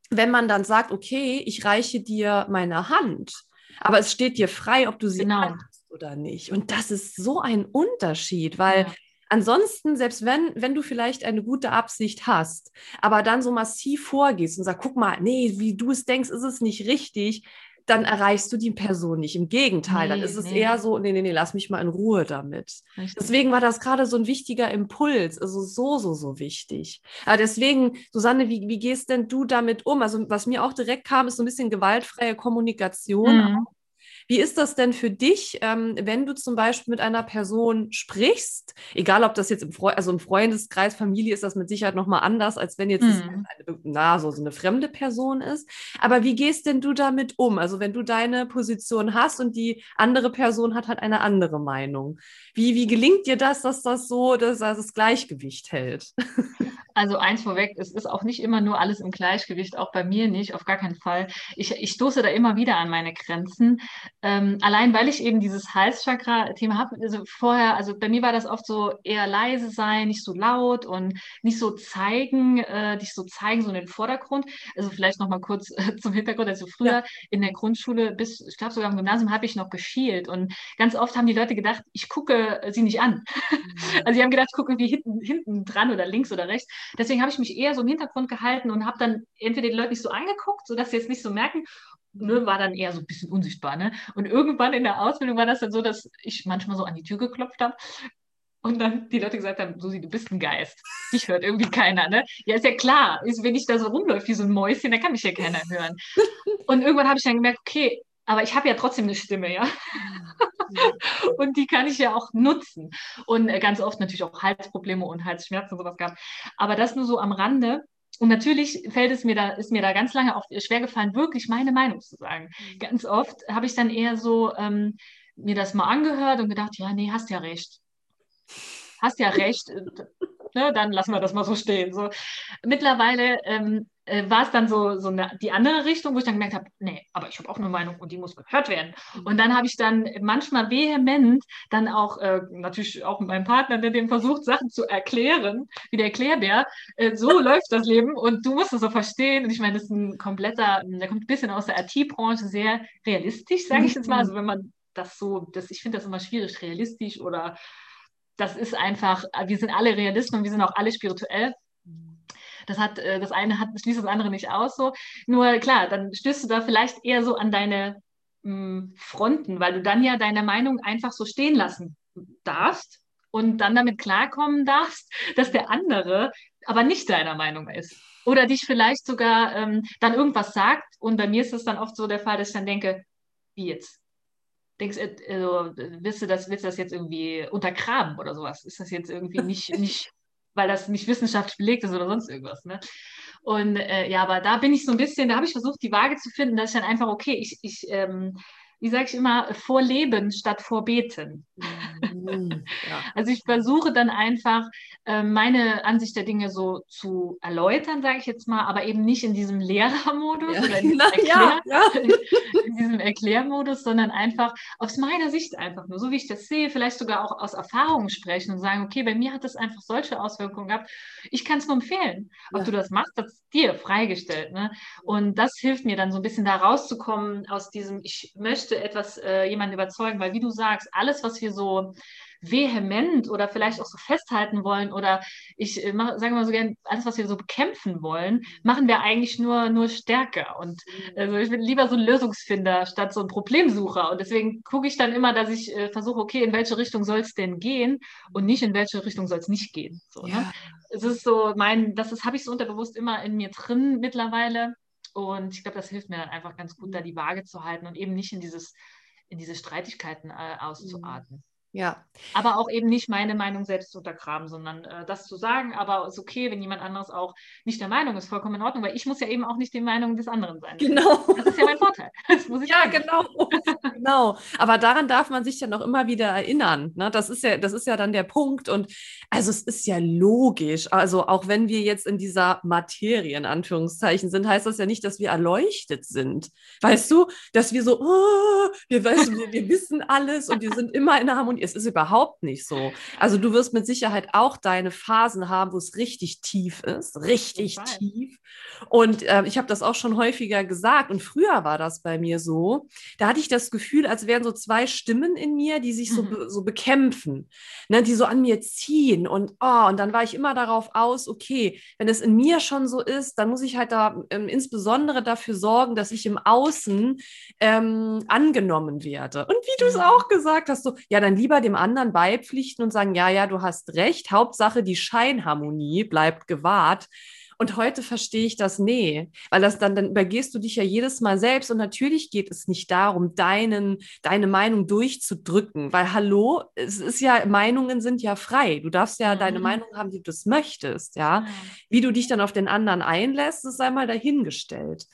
wenn man dann sagt, okay, ich reiche dir meine Hand, aber es steht dir frei, ob du sie genau. annimmst oder nicht. Und das ist so ein Unterschied, weil ja. Ansonsten, selbst wenn, wenn du vielleicht eine gute Absicht hast, aber dann so massiv vorgehst und sagst, guck mal, nee, wie du es denkst, ist es nicht richtig, dann erreichst du die Person nicht. Im Gegenteil, nee, dann ist es nee. eher so, nee, nee, nee, lass mich mal in Ruhe damit. Richtig. Deswegen war das gerade so ein wichtiger Impuls, also so, so, so wichtig. Aber deswegen, Susanne, wie, wie gehst denn du damit um? Also was mir auch direkt kam, ist so ein bisschen gewaltfreie Kommunikation. Mhm. Wie ist das denn für dich, ähm, wenn du zum Beispiel mit einer Person sprichst? Egal, ob das jetzt im, Fre also im Freundeskreis, Familie ist das mit Sicherheit nochmal anders, als wenn jetzt mhm. eine, na, so, so eine fremde Person ist. Aber wie gehst denn du damit um? Also wenn du deine Position hast und die andere Person hat halt eine andere Meinung. Wie, wie gelingt dir das, dass das so dass, dass das Gleichgewicht hält? Also eins vorweg, es ist auch nicht immer nur alles im Gleichgewicht, auch bei mir nicht, auf gar keinen Fall. Ich, ich stoße da immer wieder an meine Grenzen. Ähm, allein weil ich eben dieses Halschakra-Thema habe, also vorher, also bei mir war das oft so eher leise sein, nicht so laut und nicht so zeigen, äh, nicht so zeigen, so in den Vordergrund. Also vielleicht nochmal kurz äh, zum Hintergrund. Also früher ja. in der Grundschule bis, ich glaube sogar im Gymnasium habe ich noch geschielt und ganz oft haben die Leute gedacht, ich gucke sie nicht an. Mhm. Also sie haben gedacht, ich gucke irgendwie hinten, hinten dran oder links oder rechts. Deswegen habe ich mich eher so im Hintergrund gehalten und habe dann entweder die Leute nicht so angeguckt, sodass sie jetzt nicht so merken, ne, war dann eher so ein bisschen unsichtbar. Ne? Und irgendwann in der Ausbildung war das dann so, dass ich manchmal so an die Tür geklopft habe und dann die Leute gesagt haben, Susi, du bist ein Geist. Dich hört irgendwie keiner, ne? Ja, ist ja klar. Ist, wenn ich da so rumläufe wie so ein Mäuschen, dann kann mich ja keiner hören. Und irgendwann habe ich dann gemerkt, okay, aber ich habe ja trotzdem eine Stimme, ja. und die kann ich ja auch nutzen. Und äh, ganz oft natürlich auch Halsprobleme und Halsschmerzen und sowas gehabt. Aber das nur so am Rande. Und natürlich fällt es mir da, ist mir da ganz lange auch schwer gefallen, wirklich meine Meinung zu sagen. Mhm. Ganz oft habe ich dann eher so ähm, mir das mal angehört und gedacht, ja, nee, hast ja recht. Hast ja recht. Ne, dann lassen wir das mal so stehen. So. Mittlerweile ähm, äh, war es dann so, so eine, die andere Richtung, wo ich dann gemerkt habe, nee, aber ich habe auch eine Meinung und die muss gehört werden. Mhm. Und dann habe ich dann manchmal vehement dann auch, äh, natürlich auch mit meinem Partner, der dem versucht, Sachen zu erklären, wie der Erklärbär, äh, so läuft das Leben und du musst es so verstehen. Und ich meine, das ist ein kompletter, der kommt ein bisschen aus der IT-Branche, sehr realistisch, sage ich jetzt mal. Also wenn man das so, das, ich finde das immer schwierig, realistisch oder das ist einfach, wir sind alle Realisten und wir sind auch alle spirituell. Das hat, äh, das eine hat, schließt das andere nicht aus. So. Nur klar, dann stößt du da vielleicht eher so an deine mh, hm, Fronten, weil du dann ja deine Meinung einfach so stehen lassen darfst und dann damit klarkommen darfst, dass der andere aber nicht deiner Meinung ist. Oder dich vielleicht sogar ähm, dann irgendwas sagt. Und bei mir ist es dann oft so der Fall, dass ich dann denke, wie jetzt? Denkst, äh, also, willst, du das, willst du das jetzt irgendwie untergraben oder sowas? Ist das jetzt irgendwie nicht, nicht weil das nicht wissenschaftlich belegt ist oder sonst irgendwas. Ne? Und äh, ja, aber da bin ich so ein bisschen, da habe ich versucht, die Waage zu finden, dass ich dann einfach, okay, ich, ich ähm, wie sage ich immer, vorleben statt vorbeten. Mhm, ja. Also ich versuche dann einfach, äh, meine Ansicht der Dinge so zu erläutern, sage ich jetzt mal, aber eben nicht in diesem Lehrermodus ja. oder in diesem, Erklär ja, in diesem, Erklärmodus, sondern einfach aus meiner Sicht einfach nur, so wie ich das sehe, vielleicht sogar auch aus Erfahrungen sprechen und sagen, okay, bei mir hat das einfach solche Auswirkungen gehabt. Ich kann es nur empfehlen. Ob du das machst, das ist dir freigestellt. Ne? Und das hilft mir dann so ein bisschen da rauszukommen aus diesem, ich möchte möchte etwas äh, jemanden überzeugen, weil wie du sagst, alles, was wir so vehement oder vielleicht auch so festhalten wollen oder ich äh, sage mal so gerne, alles, was wir so bekämpfen wollen, machen wir eigentlich nur, nur stärker. Und mhm. also ich bin lieber so ein Lösungsfinder statt so ein Problemsucher. Und deswegen gucke ich dann immer, dass ich äh, versuche, okay, in welche Richtung soll es denn gehen und nicht in welche Richtung soll es nicht gehen. So, ne? ja. ne? Es ist so mein, das habe ich so unterbewusst immer in mir drin mittlerweile. Und ich glaube, das hilft mir dann einfach ganz gut, da die Waage zu halten und eben nicht in dieses, in diese Streitigkeiten äh, auszuarten. Ja. Aber auch eben nicht meine Meinung selbst zu untergraben, sondern äh, das zu sagen, aber es ist okay, wenn jemand anderes auch nicht der Meinung ist, vollkommen in Ordnung, weil ich muss ja eben auch nicht die Meinung des anderen sein. Genau. Das ist ja mein Vorteil. ja, sagen. genau. genau. Aber daran darf man sich ja noch immer wieder erinnern. Ne? Das, ist ja, das ist ja dann der Punkt. Und also es ist ja logisch. Also auch wenn wir jetzt in dieser Materie in Anführungszeichen sind, heißt das ja nicht, dass wir erleuchtet sind. Weißt du, dass wir so, oh, wir, weißt, wir, wir wissen alles und wir sind immer in der Harmonie es ist überhaupt nicht so. Also du wirst mit Sicherheit auch deine Phasen haben, wo es richtig tief ist, richtig tief. Und äh, ich habe das auch schon häufiger gesagt. Und früher war das bei mir so. Da hatte ich das Gefühl, als wären so zwei Stimmen in mir, die sich so, mhm. be so bekämpfen, ne, die so an mir ziehen. Und, oh, und dann war ich immer darauf aus, okay, wenn es in mir schon so ist, dann muss ich halt da ähm, insbesondere dafür sorgen, dass ich im Außen ähm, angenommen werde. Und wie du es auch gesagt hast, so, ja, dann lieber dem anderen beipflichten und sagen, ja, ja, du hast recht. Hauptsache, die Scheinharmonie bleibt gewahrt. Und heute verstehe ich das, nee, weil das dann, dann übergehst du dich ja jedes Mal selbst und natürlich geht es nicht darum, deinen, deine Meinung durchzudrücken, weil hallo, es ist ja, Meinungen sind ja frei. Du darfst ja mhm. deine Meinung haben, wie du das möchtest, ja. Mhm. Wie du dich dann auf den anderen einlässt, ist einmal dahingestellt.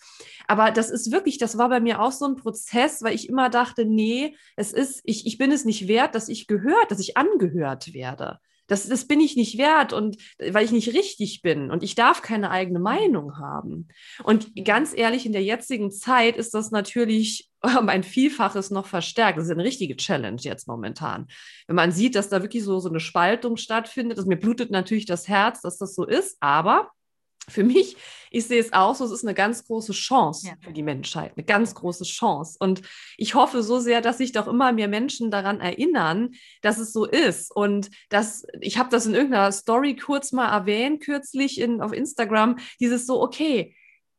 Aber das ist wirklich, das war bei mir auch so ein Prozess, weil ich immer dachte, nee, es ist, ich, ich bin es nicht wert, dass ich gehört, dass ich angehört werde. Das, das bin ich nicht wert und weil ich nicht richtig bin und ich darf keine eigene Meinung haben. Und ganz ehrlich, in der jetzigen Zeit ist das natürlich um ein Vielfaches noch verstärkt. Das ist eine richtige Challenge jetzt momentan. Wenn man sieht, dass da wirklich so, so eine Spaltung stattfindet, also mir blutet natürlich das Herz, dass das so ist, aber für mich, ich sehe es auch so, es ist eine ganz große Chance ja. für die Menschheit, eine ganz große Chance. Und ich hoffe so sehr, dass sich doch immer mehr Menschen daran erinnern, dass es so ist. Und dass, ich habe das in irgendeiner Story kurz mal erwähnt, kürzlich in, auf Instagram, dieses so, okay,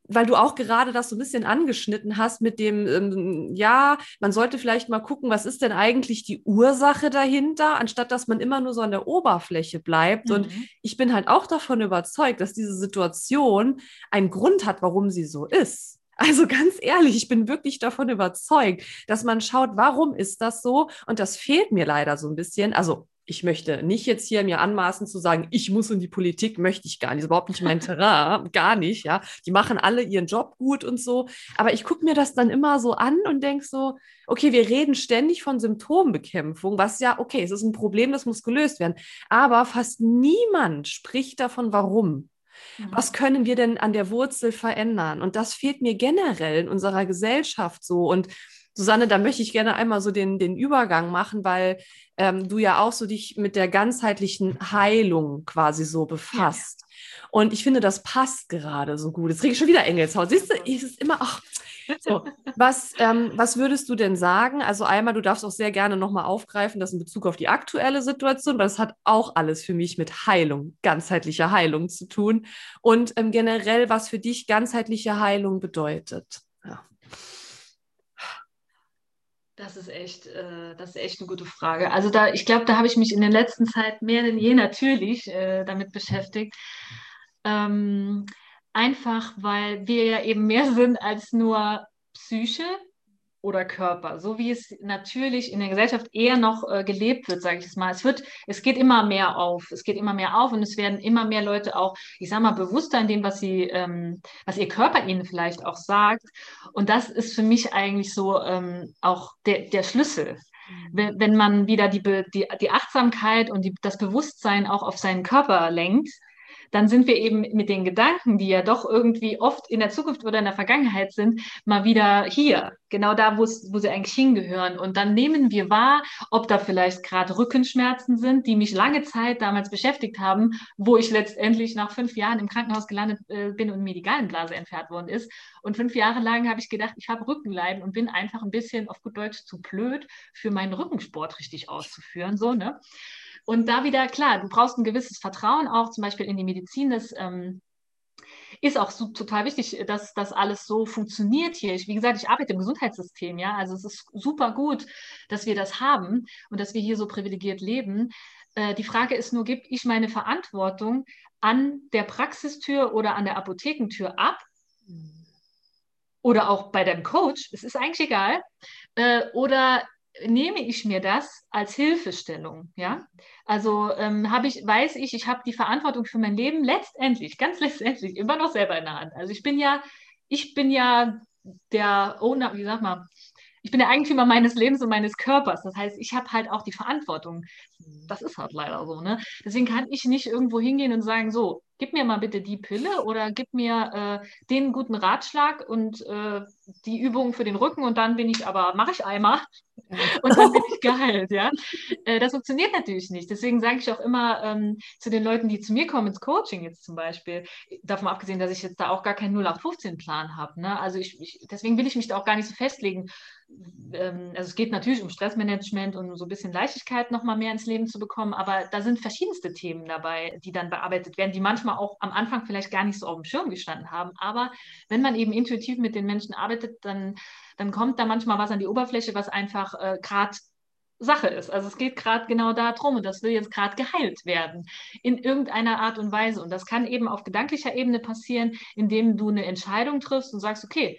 weil du auch gerade das so ein bisschen angeschnitten hast mit dem, ähm, ja, man sollte vielleicht mal gucken, was ist denn eigentlich die Ursache dahinter, anstatt dass man immer nur so an der Oberfläche bleibt. Mhm. Und ich bin halt auch davon überzeugt, dass diese Situation einen Grund hat, warum sie so ist. Also ganz ehrlich, ich bin wirklich davon überzeugt, dass man schaut, warum ist das so? Und das fehlt mir leider so ein bisschen. Also ich möchte nicht jetzt hier mir anmaßen zu sagen, ich muss in die Politik, möchte ich gar nicht. Das ist überhaupt nicht mein Terrain, gar nicht, ja. Die machen alle ihren Job gut und so. Aber ich gucke mir das dann immer so an und denke so, okay, wir reden ständig von Symptombekämpfung, was ja, okay, es ist ein Problem, das muss gelöst werden. Aber fast niemand spricht davon, warum. Mhm. Was können wir denn an der Wurzel verändern? Und das fehlt mir generell in unserer Gesellschaft so. Und Susanne, da möchte ich gerne einmal so den, den Übergang machen, weil ähm, du ja auch so dich mit der ganzheitlichen Heilung quasi so befasst. Ja. Und ich finde, das passt gerade so gut. Jetzt kriege ich schon wieder Engelshaut. Siehst du, ist es immer, ach, so. Was, ähm, was würdest du denn sagen? Also einmal, du darfst auch sehr gerne nochmal aufgreifen, das in Bezug auf die aktuelle Situation, weil es hat auch alles für mich mit Heilung, ganzheitlicher Heilung zu tun. Und ähm, generell, was für dich ganzheitliche Heilung bedeutet. Ja. Das ist echt, äh, das ist echt eine gute Frage. Also da, ich glaube, da habe ich mich in der letzten Zeit mehr denn je natürlich äh, damit beschäftigt. Ähm, einfach, weil wir ja eben mehr sind als nur Psyche oder Körper, so wie es natürlich in der Gesellschaft eher noch äh, gelebt wird, sage ich es mal. Es wird, es geht immer mehr auf, es geht immer mehr auf und es werden immer mehr Leute auch, ich sage mal, bewusster in dem, was sie, ähm, was ihr Körper ihnen vielleicht auch sagt. Und das ist für mich eigentlich so ähm, auch der, der Schlüssel. Mhm. Wenn, wenn man wieder die, die, die Achtsamkeit und die, das Bewusstsein auch auf seinen Körper lenkt, dann sind wir eben mit den Gedanken, die ja doch irgendwie oft in der Zukunft oder in der Vergangenheit sind, mal wieder hier, genau da, wo sie eigentlich hingehören. Und dann nehmen wir wahr, ob da vielleicht gerade Rückenschmerzen sind, die mich lange Zeit damals beschäftigt haben, wo ich letztendlich nach fünf Jahren im Krankenhaus gelandet äh, bin und mir die Gallenblase entfernt worden ist. Und fünf Jahre lang habe ich gedacht, ich habe Rückenleiden und bin einfach ein bisschen auf gut Deutsch zu blöd für meinen Rückensport richtig auszuführen. So, ne? Und da wieder, klar, du brauchst ein gewisses Vertrauen auch zum Beispiel in die Medizin. Das ähm, ist auch so, total wichtig, dass das alles so funktioniert hier. Ich, wie gesagt, ich arbeite im Gesundheitssystem, ja. Also es ist super gut, dass wir das haben und dass wir hier so privilegiert leben. Äh, die Frage ist nur, gebe ich meine Verantwortung an der Praxistür oder an der Apothekentür ab? Oder auch bei deinem Coach, es ist eigentlich egal. Äh, oder nehme ich mir das als Hilfestellung, ja? Also ähm, habe ich, weiß ich, ich habe die Verantwortung für mein Leben letztendlich, ganz letztendlich, immer noch selber in der Hand. Also ich bin ja, ich bin ja der Owner, wie sag mal, ich bin der Eigentümer meines Lebens und meines Körpers. Das heißt, ich habe halt auch die Verantwortung. Das ist halt leider so, ne? Deswegen kann ich nicht irgendwo hingehen und sagen, so, gib mir mal bitte die Pille oder gib mir äh, den guten Ratschlag und äh, die Übung für den Rücken und dann bin ich aber, mache ich einmal und dann bin ich geheilt, ja. Äh, das funktioniert natürlich nicht. Deswegen sage ich auch immer ähm, zu den Leuten, die zu mir kommen ins Coaching jetzt zum Beispiel, davon abgesehen, dass ich jetzt da auch gar keinen 0815-Plan habe. Ne? Also ich, ich, deswegen will ich mich da auch gar nicht so festlegen. Ähm, also es geht natürlich um Stressmanagement und so ein bisschen Leichtigkeit nochmal mehr ins Leben zu bekommen, aber da sind verschiedenste Themen dabei, die dann bearbeitet werden, die manchmal auch am Anfang vielleicht gar nicht so auf dem Schirm gestanden haben. Aber wenn man eben intuitiv mit den Menschen arbeitet, dann dann kommt da manchmal was an die Oberfläche, was einfach äh, gerade Sache ist. Also es geht gerade genau darum und das will jetzt gerade geheilt werden in irgendeiner Art und Weise. Und das kann eben auf gedanklicher Ebene passieren, indem du eine Entscheidung triffst und sagst, okay,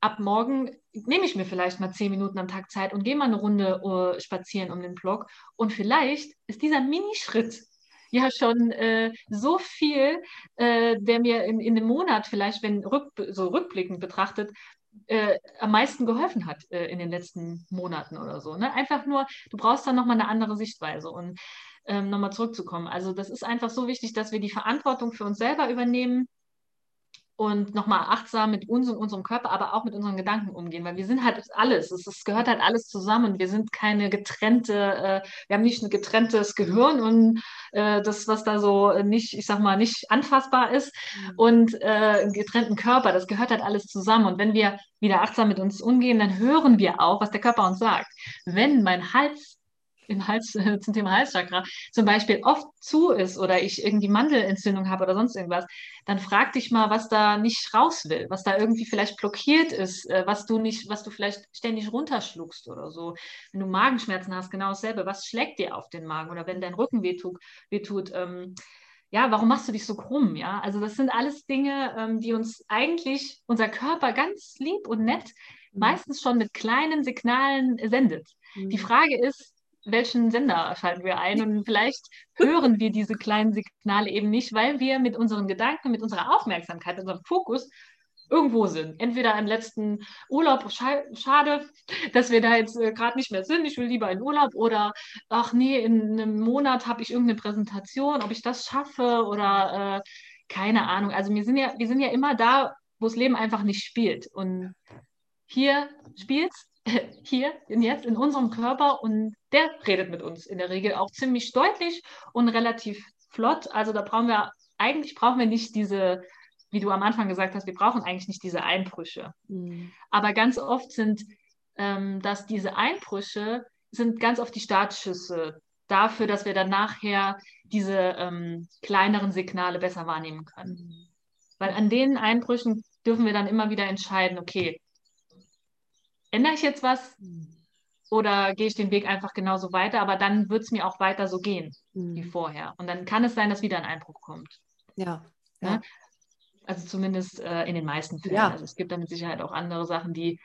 ab morgen nehme ich mir vielleicht mal zehn Minuten am Tag Zeit und gehe mal eine Runde uh, spazieren um den Block. Und vielleicht ist dieser Minischritt ja schon äh, so viel, äh, der mir in, in einem Monat vielleicht, wenn rück, so rückblickend betrachtet, äh, am meisten geholfen hat äh, in den letzten Monaten oder so. Ne? Einfach nur, du brauchst dann nochmal eine andere Sichtweise und ähm, nochmal zurückzukommen. Also das ist einfach so wichtig, dass wir die Verantwortung für uns selber übernehmen und nochmal achtsam mit uns und unserem Körper, aber auch mit unseren Gedanken umgehen, weil wir sind halt alles, es, es gehört halt alles zusammen. Wir sind keine getrennte, äh, wir haben nicht ein getrenntes Gehirn und äh, das, was da so nicht, ich sag mal, nicht anfassbar ist mhm. und äh, einen getrennten Körper, das gehört halt alles zusammen. Und wenn wir wieder achtsam mit uns umgehen, dann hören wir auch, was der Körper uns sagt. Wenn mein Hals im Hals, zum Thema Halschakra zum Beispiel oft zu ist oder ich irgendwie Mandelentzündung habe oder sonst irgendwas, dann frag dich mal, was da nicht raus will, was da irgendwie vielleicht blockiert ist, äh, was du nicht, was du vielleicht ständig runterschluckst oder so. Wenn du Magenschmerzen hast, genau dasselbe, was schlägt dir auf den Magen oder wenn dein Rücken wehtut, wehtut ähm, ja, warum machst du dich so krumm? Ja, also das sind alles Dinge, ähm, die uns eigentlich unser Körper ganz lieb und nett mhm. meistens schon mit kleinen Signalen sendet. Mhm. Die Frage ist, welchen Sender schalten wir ein? Und vielleicht hören wir diese kleinen Signale eben nicht, weil wir mit unseren Gedanken, mit unserer Aufmerksamkeit, unserem Fokus irgendwo sind. Entweder im letzten Urlaub, schade, dass wir da jetzt äh, gerade nicht mehr sind, ich will lieber in Urlaub oder ach nee, in einem Monat habe ich irgendeine Präsentation, ob ich das schaffe oder äh, keine Ahnung. Also wir sind ja, wir sind ja immer da, wo das Leben einfach nicht spielt. Und hier spielt es hier und jetzt in unserem Körper und der redet mit uns in der Regel auch ziemlich deutlich und relativ flott. Also da brauchen wir, eigentlich brauchen wir nicht diese, wie du am Anfang gesagt hast, wir brauchen eigentlich nicht diese Einbrüche. Mhm. Aber ganz oft sind, ähm, dass diese Einbrüche sind ganz oft die Startschüsse dafür, dass wir dann nachher diese ähm, kleineren Signale besser wahrnehmen können. Mhm. Weil an den Einbrüchen dürfen wir dann immer wieder entscheiden, okay, ändere ich jetzt was oder gehe ich den Weg einfach genauso weiter, aber dann wird es mir auch weiter so gehen mhm. wie vorher. Und dann kann es sein, dass wieder ein Einbruch kommt. Ja. ja. Ne? Also zumindest äh, in den meisten Fällen. Ja. Also es gibt dann mit Sicherheit auch andere Sachen, die,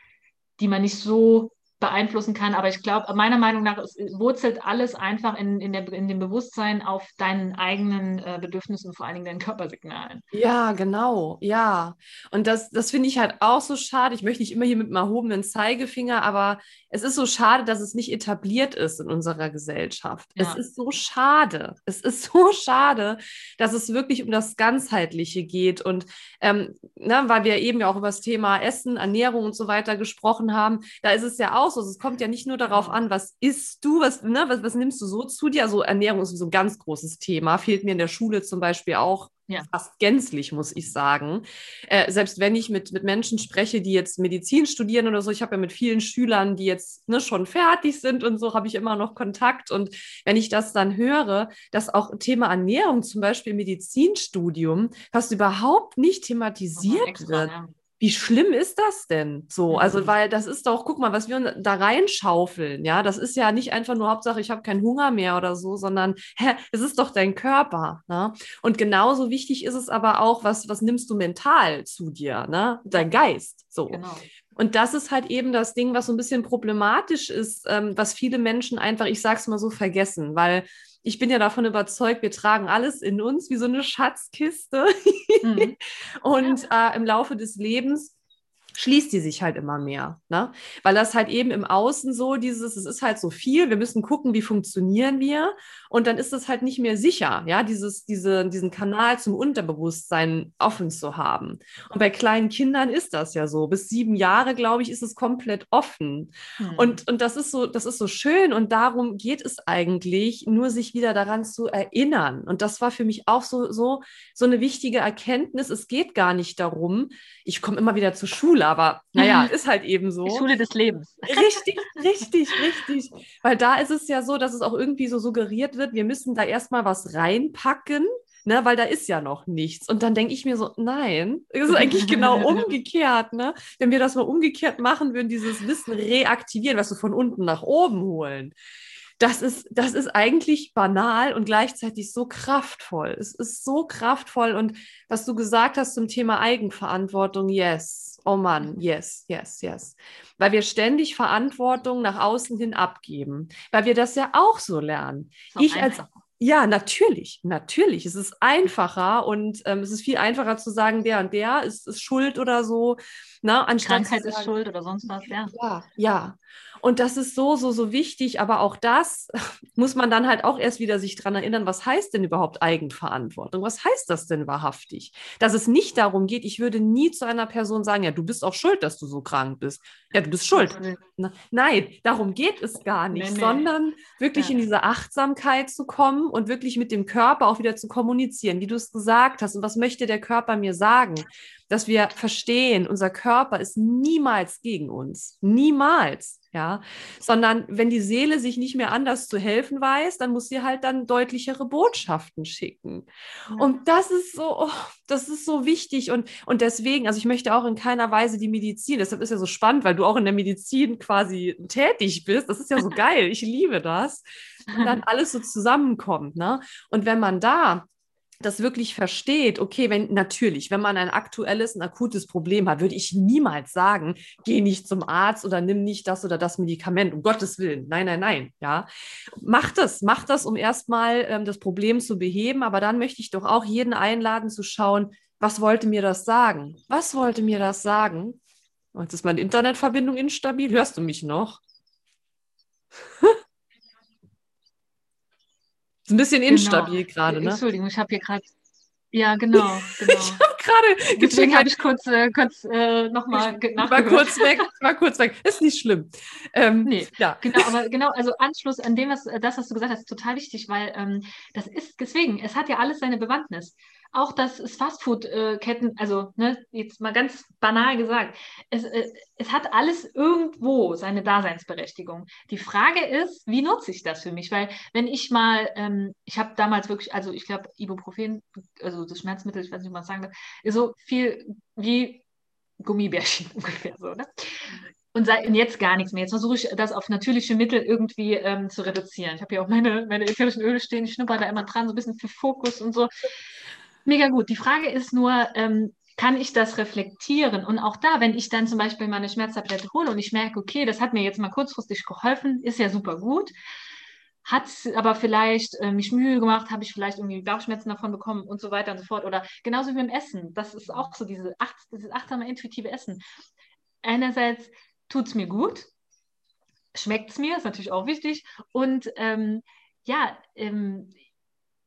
die man nicht so beeinflussen kann. Aber ich glaube, meiner Meinung nach es wurzelt alles einfach in, in, der, in dem Bewusstsein auf deinen eigenen äh, Bedürfnissen, vor allen Dingen deinen Körpersignalen. Ja, genau, ja. Und das, das finde ich halt auch so schade. Ich möchte nicht immer hier mit dem erhobenen Zeigefinger, aber es ist so schade, dass es nicht etabliert ist in unserer Gesellschaft. Ja. Es ist so schade. Es ist so schade, dass es wirklich um das Ganzheitliche geht. Und ähm, ne, weil wir eben ja auch über das Thema Essen, Ernährung und so weiter gesprochen haben, da ist es ja auch so. Es kommt ja nicht nur darauf an, was isst du, was, ne, was, was nimmst du so zu dir. Also Ernährung ist so ein ganz großes Thema. Fehlt mir in der Schule zum Beispiel auch ja. fast gänzlich, muss ich sagen. Äh, selbst wenn ich mit, mit Menschen spreche, die jetzt Medizin studieren oder so, ich habe ja mit vielen Schülern, die jetzt ne, schon fertig sind und so, habe ich immer noch Kontakt. Und wenn ich das dann höre, dass auch Thema Ernährung, zum Beispiel im Medizinstudium, fast überhaupt nicht thematisiert extra, wird. Ja wie schlimm ist das denn so? Also, weil das ist doch, guck mal, was wir da reinschaufeln, ja, das ist ja nicht einfach nur Hauptsache, ich habe keinen Hunger mehr oder so, sondern hä, es ist doch dein Körper, ne? Und genauso wichtig ist es aber auch, was, was nimmst du mental zu dir, ne? Dein Geist, so. Genau. Und das ist halt eben das Ding, was so ein bisschen problematisch ist, ähm, was viele Menschen einfach, ich sag's mal so, vergessen, weil ich bin ja davon überzeugt, wir tragen alles in uns wie so eine Schatzkiste. Mhm. und äh, im Laufe des Lebens schließt die sich halt immer mehr, ne? Weil das halt eben im Außen so dieses, es ist halt so viel, wir müssen gucken, wie funktionieren wir und dann ist es halt nicht mehr sicher, ja, dieses, diese, diesen Kanal zum Unterbewusstsein offen zu haben. Und bei kleinen Kindern ist das ja so. Bis sieben Jahre, glaube ich, ist es komplett offen. Hm. Und, und das ist so, das ist so schön und darum geht es eigentlich, nur sich wieder daran zu erinnern. Und das war für mich auch so, so, so eine wichtige Erkenntnis. Es geht gar nicht darum, ich komme immer wieder zur Schule Schule, aber naja, ist halt eben so. Die Schule des Lebens. Richtig, richtig, richtig. Weil da ist es ja so, dass es auch irgendwie so suggeriert wird, wir müssen da erstmal was reinpacken, ne, weil da ist ja noch nichts. Und dann denke ich mir so, nein, es ist eigentlich genau umgekehrt, ne? Wenn wir das mal umgekehrt machen würden, dieses Wissen reaktivieren, was wir von unten nach oben holen das ist, das ist eigentlich banal und gleichzeitig so kraftvoll. Es ist so kraftvoll. Und was du gesagt hast zum Thema Eigenverantwortung, yes. Oh Mann, yes, yes, yes. Weil wir ständig Verantwortung nach außen hin abgeben. Weil wir das ja auch so lernen. Ich als ja, natürlich, natürlich. Es ist einfacher und ähm, es ist viel einfacher zu sagen, der und der ist, ist schuld oder so. Ne, Krankheit sagen, ist schuld oder sonst was, ja. Ja, ja. Und das ist so, so, so wichtig. Aber auch das muss man dann halt auch erst wieder sich dran erinnern, was heißt denn überhaupt Eigenverantwortung? Was heißt das denn wahrhaftig? Dass es nicht darum geht, ich würde nie zu einer Person sagen, ja, du bist auch schuld, dass du so krank bist. Ja, du bist schuld. Nein, darum geht es gar nicht, nee, nee. sondern wirklich ja. in diese Achtsamkeit zu kommen und wirklich mit dem Körper auch wieder zu kommunizieren, wie du es gesagt hast. Und was möchte der Körper mir sagen? Dass wir verstehen, unser Körper ist niemals gegen uns. Niemals ja, sondern wenn die Seele sich nicht mehr anders zu helfen weiß, dann muss sie halt dann deutlichere Botschaften schicken. Ja. Und das ist so, oh, das ist so wichtig und, und deswegen, also ich möchte auch in keiner Weise die Medizin, deshalb ist ja so spannend, weil du auch in der Medizin quasi tätig bist, das ist ja so geil, ich liebe das, und dann alles so zusammenkommt, ne? Und wenn man da das wirklich versteht, okay, wenn natürlich, wenn man ein aktuelles, ein akutes Problem hat, würde ich niemals sagen, geh nicht zum Arzt oder nimm nicht das oder das Medikament, um Gottes Willen. Nein, nein, nein, ja. Mach das, mach das, um erstmal ähm, das Problem zu beheben, aber dann möchte ich doch auch jeden einladen zu schauen, was wollte mir das sagen? Was wollte mir das sagen? Jetzt ist meine Internetverbindung instabil. Hörst du mich noch? Ist ein bisschen genau. instabil genau. gerade, ne? Entschuldigung, ich habe hier gerade. Ja, genau. genau. ich habe gerade. Deswegen habe ich kurz, äh, kurz äh, nochmal War kurz weg, war kurz weg. Ist nicht schlimm. Ähm, nee, ja. Genau, aber genau, also Anschluss an dem, was das, was du gesagt hast, ist total wichtig, weil ähm, das ist deswegen, es hat ja alles seine Bewandtnis auch dass es Fastfood-Ketten, also ne, jetzt mal ganz banal gesagt, es, äh, es hat alles irgendwo seine Daseinsberechtigung. Die Frage ist, wie nutze ich das für mich? Weil wenn ich mal, ähm, ich habe damals wirklich, also ich glaube, Ibuprofen, also das Schmerzmittel, ich weiß nicht, wie man sagen darf, ist so viel wie Gummibärchen ungefähr so. Ne? und, jetzt gar nichts mehr. Jetzt versuche ich das auf natürliche Mittel irgendwie ähm, zu reduzieren. Ich habe ja auch meine, meine ätherischen Öle stehen, ich schnupper da immer dran, so ein bisschen für Fokus und so. Mega gut. Die Frage ist nur, ähm, kann ich das reflektieren? Und auch da, wenn ich dann zum Beispiel meine Schmerztablette hole und ich merke, okay, das hat mir jetzt mal kurzfristig geholfen, ist ja super gut. Hat aber vielleicht äh, mich Mühe gemacht, habe ich vielleicht irgendwie Bauchschmerzen davon bekommen und so weiter und so fort. Oder genauso wie beim Essen. Das ist auch so diese acht, dieses achtsame, intuitive Essen. Einerseits tut es mir gut, schmeckt es mir, ist natürlich auch wichtig. Und ähm, ja, ähm,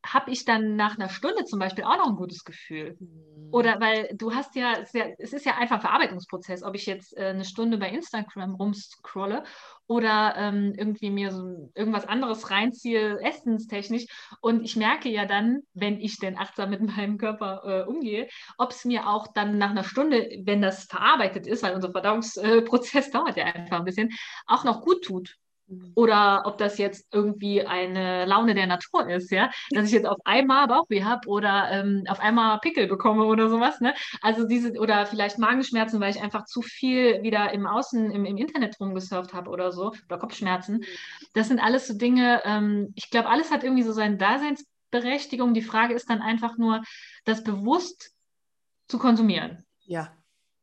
habe ich dann nach einer Stunde zum Beispiel auch noch ein gutes Gefühl. Mhm. Oder weil du hast ja, es ist ja, einfach ein Verarbeitungsprozess, ob ich jetzt äh, eine Stunde bei Instagram rumscrolle oder ähm, irgendwie mir so irgendwas anderes reinziehe, essenstechnisch. Und ich merke ja dann, wenn ich denn achtsam mit meinem Körper äh, umgehe, ob es mir auch dann nach einer Stunde, wenn das verarbeitet ist, weil unser Verdauungsprozess dauert ja einfach ein bisschen, auch noch gut tut. Mhm. Oder ob das jetzt irgendwie eine Laune der Natur ist, ja, dass ich jetzt auf einmal Bauchweh habe oder ähm, auf einmal Pickel bekomme oder sowas, ne? Also diese, oder vielleicht Magenschmerzen, weil ich einfach zu viel wieder im Außen, im, im Internet rumgesurft habe oder so, oder Kopfschmerzen. Mhm. Das sind alles so Dinge, ähm, ich glaube, alles hat irgendwie so seine Daseinsberechtigung. Die Frage ist dann einfach nur, das bewusst zu konsumieren. Ja,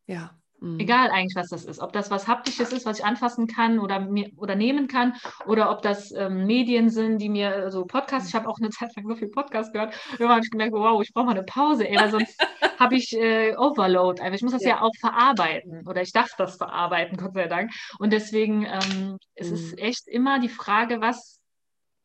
ja. Mhm. Egal eigentlich, was das ist. Ob das was Haptisches ist, was ich anfassen kann oder, mir, oder nehmen kann, oder ob das ähm, Medien sind, die mir äh, so Podcasts, ich habe auch eine Zeit lang so viel Podcast gehört. Irgendwann habe ich gemerkt, wow, ich brauche mal eine Pause, ey, weil sonst habe ich äh, Overload. Also ich muss das ja. ja. auch verarbeiten oder ich darf das verarbeiten, Gott sei Dank. Und deswegen ähm, es mhm. ist echt immer die Frage, was,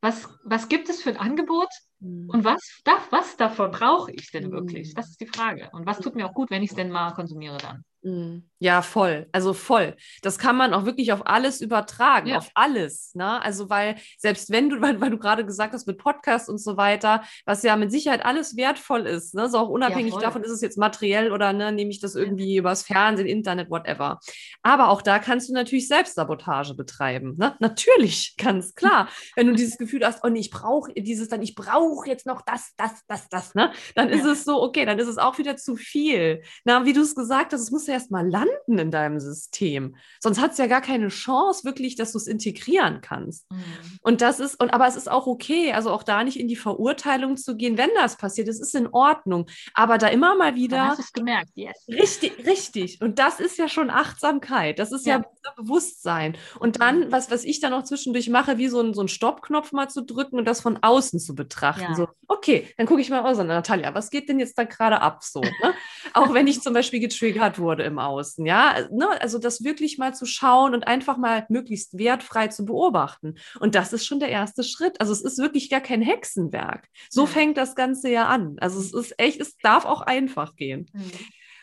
was, was gibt es für ein Angebot? Mhm. Und was, darf, was davon brauche ich denn wirklich? Mhm. Das ist die Frage. Und was tut mir auch gut, wenn ich es denn mal konsumiere dann? Mhm. Ja, voll. Also voll. Das kann man auch wirklich auf alles übertragen, ja. auf alles. Ne? Also, weil selbst wenn du, weil, weil du gerade gesagt hast mit Podcast und so weiter, was ja mit Sicherheit alles wertvoll ist, ne? so auch unabhängig ja, davon, ist es jetzt materiell oder ne, nehme ich das irgendwie ja. übers Fernsehen, Internet, whatever. Aber auch da kannst du natürlich Selbstsabotage betreiben. Ne? Natürlich, ganz klar. wenn du dieses Gefühl hast, oh nee, ich brauche dieses dann, ich brauche jetzt noch das, das, das, das, ne? Dann ist es so, okay, dann ist es auch wieder zu viel. Na, wie du es gesagt hast, es muss ja erstmal landen in deinem System. Sonst hat es ja gar keine Chance, wirklich, dass du es integrieren kannst. Mhm. Und das ist, und aber es ist auch okay, also auch da nicht in die Verurteilung zu gehen, wenn das passiert. Es ist in Ordnung. Aber da immer mal wieder. Dann hast du es gemerkt, yes. Richtig, richtig. Und das ist ja schon Achtsamkeit. Das ist ja, ja Bewusstsein. Und dann, mhm. was, was ich dann auch zwischendurch mache, wie so ein, so ein Stoppknopf mal zu drücken und das von außen zu betrachten. Ja. So, okay, dann gucke ich mal aus, Natalia, was geht denn jetzt da gerade ab so? Ne? auch wenn ich zum Beispiel getriggert wurde im Außen, ja, ne? also das wirklich mal zu schauen und einfach mal möglichst wertfrei zu beobachten. Und das ist schon der erste Schritt. Also es ist wirklich gar kein Hexenwerk. So fängt das Ganze ja an. Also es ist echt, es darf auch einfach gehen. Mhm.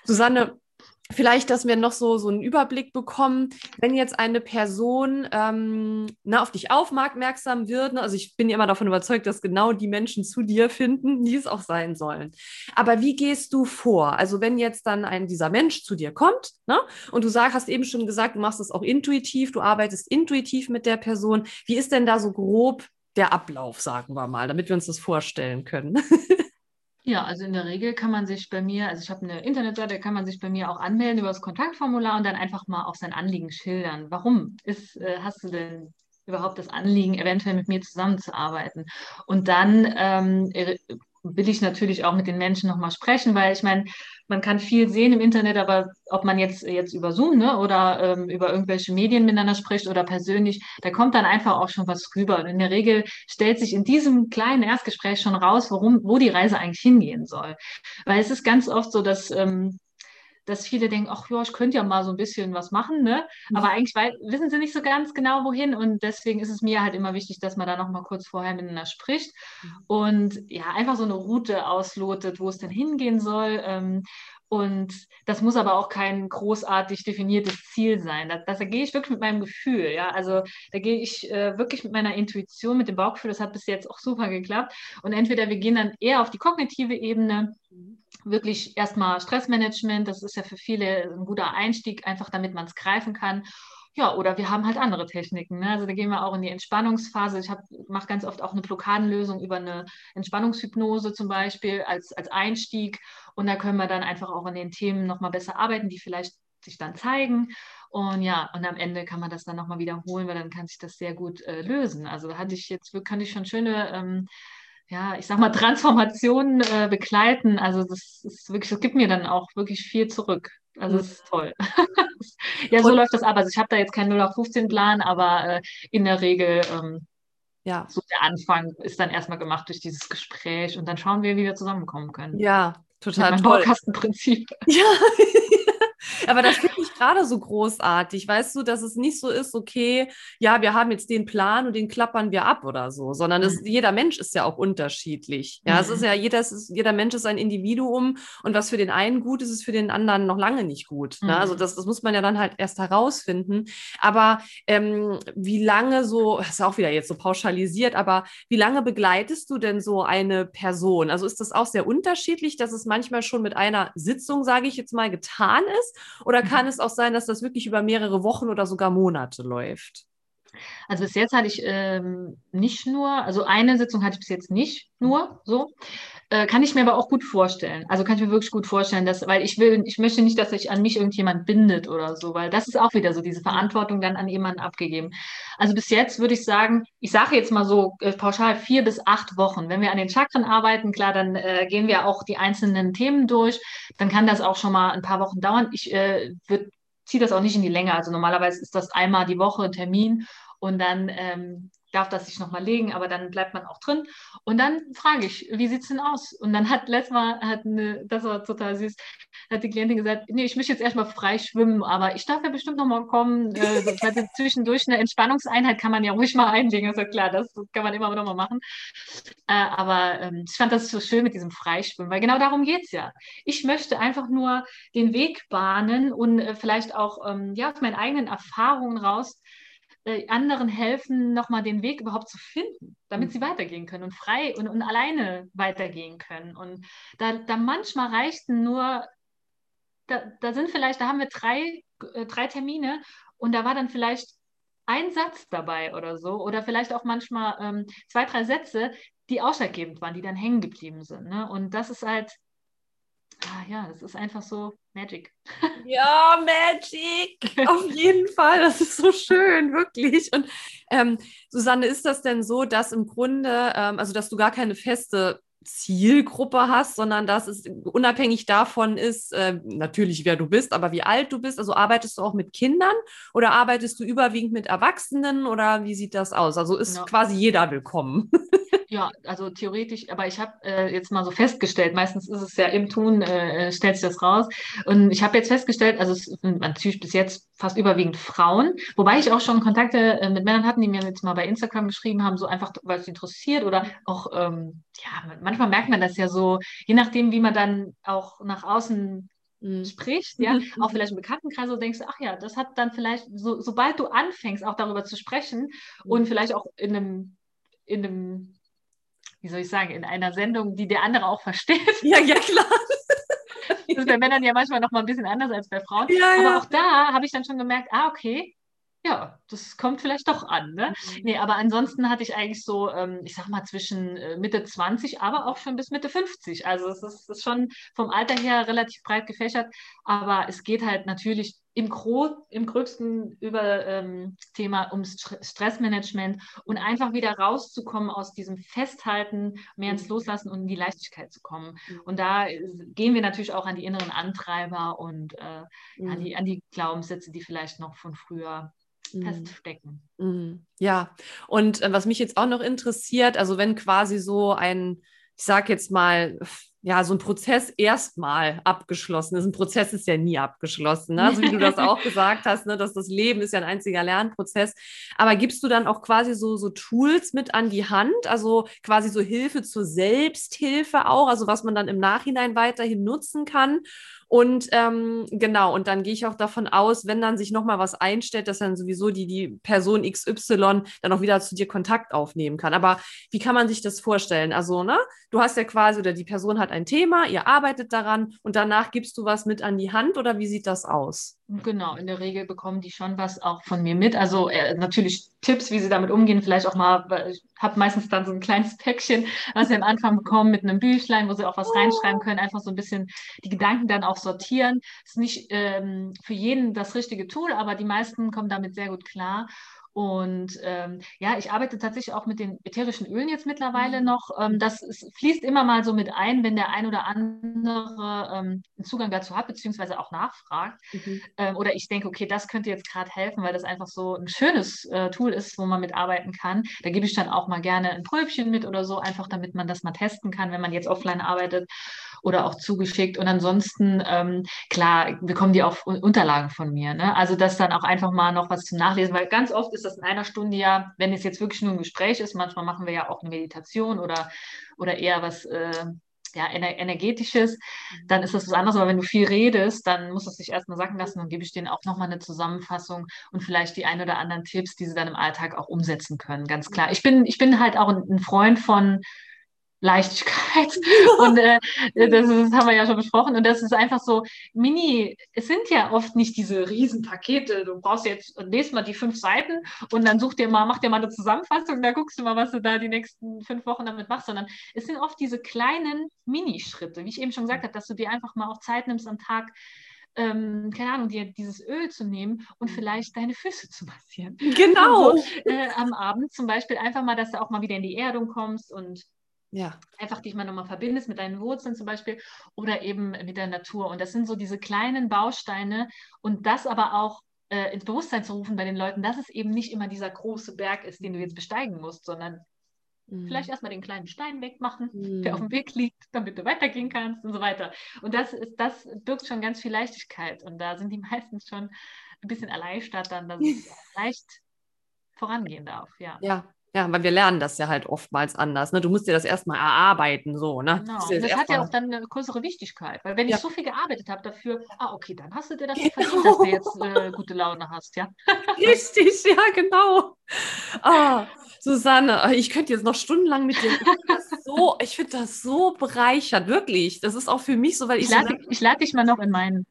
Susanne, Vielleicht, dass wir noch so, so einen Überblick bekommen, wenn jetzt eine Person ähm, na, auf dich aufmerksam wird. Ne? Also ich bin immer davon überzeugt, dass genau die Menschen zu dir finden, die es auch sein sollen. Aber wie gehst du vor? Also wenn jetzt dann ein dieser Mensch zu dir kommt ne? und du sag, hast eben schon gesagt, du machst es auch intuitiv, du arbeitest intuitiv mit der Person. Wie ist denn da so grob der Ablauf, sagen wir mal, damit wir uns das vorstellen können? Ja, also in der Regel kann man sich bei mir, also ich habe eine Internetseite, kann man sich bei mir auch anmelden über das Kontaktformular und dann einfach mal auch sein Anliegen schildern. Warum ist, äh, hast du denn überhaupt das Anliegen, eventuell mit mir zusammenzuarbeiten? Und dann ähm, will ich natürlich auch mit den Menschen nochmal sprechen, weil ich meine, man kann viel sehen im Internet, aber ob man jetzt, jetzt über Zoom ne, oder ähm, über irgendwelche Medien miteinander spricht oder persönlich, da kommt dann einfach auch schon was rüber. Und in der Regel stellt sich in diesem kleinen Erstgespräch schon raus, worum, wo die Reise eigentlich hingehen soll. Weil es ist ganz oft so, dass ähm, dass viele denken, ach ja, ich könnte ja mal so ein bisschen was machen, ne? Mhm. Aber eigentlich weil, wissen sie nicht so ganz genau, wohin. Und deswegen ist es mir halt immer wichtig, dass man da nochmal kurz vorher miteinander spricht mhm. und ja, einfach so eine Route auslotet, wo es denn hingehen soll. Ähm, und das muss aber auch kein großartig definiertes Ziel sein. Da, das, da gehe ich wirklich mit meinem Gefühl. Ja? Also da gehe ich äh, wirklich mit meiner Intuition, mit dem Bauchgefühl. Das hat bis jetzt auch super geklappt. Und entweder wir gehen dann eher auf die kognitive Ebene, wirklich erstmal Stressmanagement. Das ist ja für viele ein guter Einstieg, einfach damit man es greifen kann. Ja, oder wir haben halt andere Techniken. Ne? Also da gehen wir auch in die Entspannungsphase. Ich mache ganz oft auch eine Blockadenlösung über eine Entspannungshypnose zum Beispiel als, als Einstieg. Und da können wir dann einfach auch an den Themen nochmal besser arbeiten, die vielleicht sich dann zeigen. Und ja, und am Ende kann man das dann nochmal wiederholen, weil dann kann sich das sehr gut äh, lösen. Also da hatte ich jetzt, kann ich schon schöne ähm, ja, ich sag mal, Transformationen äh, begleiten. Also das ist wirklich, das gibt mir dann auch wirklich viel zurück. Also das ist toll. ja, so und, läuft das ab. Also ich habe da jetzt keinen 0 auf 15 Plan, aber äh, in der Regel ähm, ja. so der Anfang ist dann erstmal gemacht durch dieses Gespräch und dann schauen wir, wie wir zusammenkommen können. Ja, total Mit toll. Baukastenprinzip. Ja, aber das finde gerade so großartig, weißt du, dass es nicht so ist, okay, ja, wir haben jetzt den Plan und den klappern wir ab oder so, sondern es, mhm. jeder Mensch ist ja auch unterschiedlich. Ja, mhm. es ist mhm. ja, jeder, ist, jeder Mensch ist ein Individuum und was für den einen gut ist, ist für den anderen noch lange nicht gut. Mhm. Ne? Also mhm. das, das muss man ja dann halt erst herausfinden. Aber ähm, wie lange so, das ist auch wieder jetzt so pauschalisiert, aber wie lange begleitest du denn so eine Person? Also ist das auch sehr unterschiedlich, dass es manchmal schon mit einer Sitzung, sage ich jetzt mal, getan ist? Oder kann es auch sein, dass das wirklich über mehrere Wochen oder sogar Monate läuft? Also bis jetzt hatte ich ähm, nicht nur, also eine Sitzung hatte ich bis jetzt nicht nur so. Äh, kann ich mir aber auch gut vorstellen. Also kann ich mir wirklich gut vorstellen, dass, weil ich will, ich möchte nicht, dass sich an mich irgendjemand bindet oder so, weil das ist auch wieder so, diese Verantwortung dann an jemanden abgegeben. Also bis jetzt würde ich sagen, ich sage jetzt mal so äh, pauschal vier bis acht Wochen. Wenn wir an den Chakren arbeiten, klar, dann äh, gehen wir auch die einzelnen Themen durch. Dann kann das auch schon mal ein paar Wochen dauern. Ich äh, würde ziehe das auch nicht in die Länge. Also normalerweise ist das einmal die Woche ein Termin und dann ähm, darf das sich nochmal legen, aber dann bleibt man auch drin. Und dann frage ich, wie sieht es denn aus? Und dann hat letztes Mal, hat eine, das war total süß, hat die Klientin gesagt, nee, ich möchte jetzt erstmal frei schwimmen, aber ich darf ja bestimmt nochmal kommen. Äh, weil zwischendurch eine Entspannungseinheit kann man ja ruhig mal einlegen. Also klar, das kann man immer nochmal machen. Äh, aber ähm, ich fand das so schön mit diesem Freischwimmen, weil genau darum geht es ja. Ich möchte einfach nur den Weg bahnen und äh, vielleicht auch ähm, ja, aus meinen eigenen Erfahrungen raus äh, anderen helfen, nochmal den Weg überhaupt zu finden, damit mhm. sie weitergehen können und frei und, und alleine weitergehen können. Und da, da manchmal reicht nur, da, da sind vielleicht, da haben wir drei, äh, drei Termine und da war dann vielleicht ein Satz dabei oder so, oder vielleicht auch manchmal ähm, zwei, drei Sätze, die ausschlaggebend waren, die dann hängen geblieben sind. Ne? Und das ist halt, ah, ja, das ist einfach so Magic. Ja, Magic! Auf jeden Fall. Das ist so schön, wirklich. Und ähm, Susanne, ist das denn so, dass im Grunde, ähm, also dass du gar keine feste Zielgruppe hast, sondern dass es unabhängig davon ist, äh, natürlich wer du bist, aber wie alt du bist. Also arbeitest du auch mit Kindern oder arbeitest du überwiegend mit Erwachsenen oder wie sieht das aus? Also ist genau. quasi jeder willkommen. Ja, also theoretisch, aber ich habe äh, jetzt mal so festgestellt, meistens ist es ja im Tun, äh, äh stellt sich das raus. Und ich habe jetzt festgestellt, also es sind natürlich bis jetzt fast überwiegend Frauen, wobei ich auch schon Kontakte äh, mit Männern hatten, die mir jetzt mal bei Instagram geschrieben haben, so einfach, weil es interessiert oder auch, ähm, ja, manchmal merkt man das ja so, je nachdem, wie man dann auch nach außen mhm. spricht, ja, mhm. auch vielleicht im Bekanntenkreis so denkst, ach ja, das hat dann vielleicht, so, sobald du anfängst, auch darüber zu sprechen mhm. und vielleicht auch in einem, in einem wie soll ich sagen, in einer Sendung, die der andere auch versteht. Ja, ja, klar. Das ist bei Männern ja manchmal noch mal ein bisschen anders als bei Frauen. Ja, Aber ja. auch da habe ich dann schon gemerkt, ah, okay, ja, das kommt vielleicht doch an. Ne? Mhm. Nee, aber ansonsten hatte ich eigentlich so, ähm, ich sag mal, zwischen äh, Mitte 20, aber auch schon bis Mitte 50. Also es ist, ist, schon vom Alter her relativ breit gefächert, aber es geht halt natürlich im, Gro im größten über ähm, Thema ums Stressmanagement und einfach wieder rauszukommen aus diesem Festhalten, mehr ins mhm. Loslassen und in die Leichtigkeit zu kommen. Mhm. Und da gehen wir natürlich auch an die inneren Antreiber und äh, mhm. an, die, an die Glaubenssätze, die vielleicht noch von früher feststecken. Mhm. Ja, und äh, was mich jetzt auch noch interessiert, also wenn quasi so ein, ich sag jetzt mal, ja, so ein Prozess erstmal abgeschlossen ist. Ein Prozess ist ja nie abgeschlossen, ne? also wie du das auch gesagt hast, ne? dass das Leben ist ja ein einziger Lernprozess. Aber gibst du dann auch quasi so, so Tools mit an die Hand, also quasi so Hilfe zur Selbsthilfe auch, also was man dann im Nachhinein weiterhin nutzen kann? Und ähm, genau, und dann gehe ich auch davon aus, wenn dann sich nochmal was einstellt, dass dann sowieso die, die Person XY dann auch wieder zu dir Kontakt aufnehmen kann. Aber wie kann man sich das vorstellen? Also, ne, du hast ja quasi, oder die Person hat ein Thema, ihr arbeitet daran und danach gibst du was mit an die Hand oder wie sieht das aus? Genau, in der Regel bekommen die schon was auch von mir mit. Also äh, natürlich Tipps, wie sie damit umgehen, vielleicht auch mal, ich habe meistens dann so ein kleines Päckchen, was sie am Anfang bekommen mit einem Büchlein, wo sie auch was oh. reinschreiben können, einfach so ein bisschen die Gedanken dann auch sortieren. Ist nicht ähm, für jeden das richtige Tool, aber die meisten kommen damit sehr gut klar. Und ähm, ja, ich arbeite tatsächlich auch mit den ätherischen Ölen jetzt mittlerweile mhm. noch. Ähm, das ist, fließt immer mal so mit ein, wenn der ein oder andere ähm, einen Zugang dazu hat, beziehungsweise auch nachfragt. Mhm. Ähm, oder ich denke, okay, das könnte jetzt gerade helfen, weil das einfach so ein schönes äh, Tool ist, wo man mitarbeiten kann. Da gebe ich dann auch mal gerne ein Pröbchen mit oder so, einfach damit man das mal testen kann, wenn man jetzt offline arbeitet oder auch zugeschickt. Und ansonsten, ähm, klar, bekommen die auch Unterlagen von mir. Ne? Also das dann auch einfach mal noch was zum Nachlesen, weil ganz oft ist das in einer Stunde ja, wenn es jetzt wirklich nur ein Gespräch ist, manchmal machen wir ja auch eine Meditation oder, oder eher was. Äh, ja, ener energetisches, dann ist das was anderes. Aber wenn du viel redest, dann muss das sich erstmal sacken lassen. Dann gebe ich denen auch nochmal eine Zusammenfassung und vielleicht die ein oder anderen Tipps, die sie dann im Alltag auch umsetzen können. Ganz klar. Ich bin, ich bin halt auch ein Freund von Leichtigkeit. Und äh, das, ist, das, haben wir ja schon besprochen. Und das ist einfach so mini, es sind ja oft nicht diese Riesenpakete. Du brauchst jetzt, lest mal die fünf Seiten und dann such dir mal, mach dir mal eine Zusammenfassung, da guckst du mal, was du da die nächsten fünf Wochen damit machst, sondern es sind oft diese kleinen Minischritte, wie ich eben schon gesagt habe, dass du dir einfach mal auch Zeit nimmst am Tag, ähm, keine Ahnung, dir dieses Öl zu nehmen und mhm. vielleicht deine Füße zu massieren. Genau. So, äh, am Abend zum Beispiel einfach mal, dass du auch mal wieder in die Erdung kommst und Ja. Einfach dich mal nochmal verbindest mit deinen Wurzeln zum Beispiel oder eben mit der Natur. Und das sind so diese kleinen Bausteine und das aber auch äh, ins Bewusstsein zu rufen bei den Leuten, dass es eben nicht immer dieser große Berg ist, den du jetzt besteigen musst, sondern mhm. vielleicht erstmal den kleinen Stein wegmachen, mhm. der auf dem Weg liegt, damit du weitergehen kannst und so weiter. Und das, ist, das birgt schon ganz viel Leichtigkeit. Und da sind die meistens schon ein bisschen erleichtert dann, dass es leicht vorangehen darf. Ja. ja, ja, weil wir lernen das ja halt oftmals anders. Ne? Du musst dir das erstmal erarbeiten, so, ne? Genau. Das, das hat ja auch dann eine größere Wichtigkeit. Weil wenn ja. ich so viel gearbeitet habe dafür, ah, okay, dann hast du dir das genau. verdient, dass du jetzt äh, gute Laune hast, ja. Richtig, ja, genau. Ah, Susanne, ich könnte jetzt noch stundenlang mit dir. Ich finde das, so, find das so bereichert, wirklich. Das ist auch für mich so, weil ich. Ich lade, so ich lade dich mal noch in meinen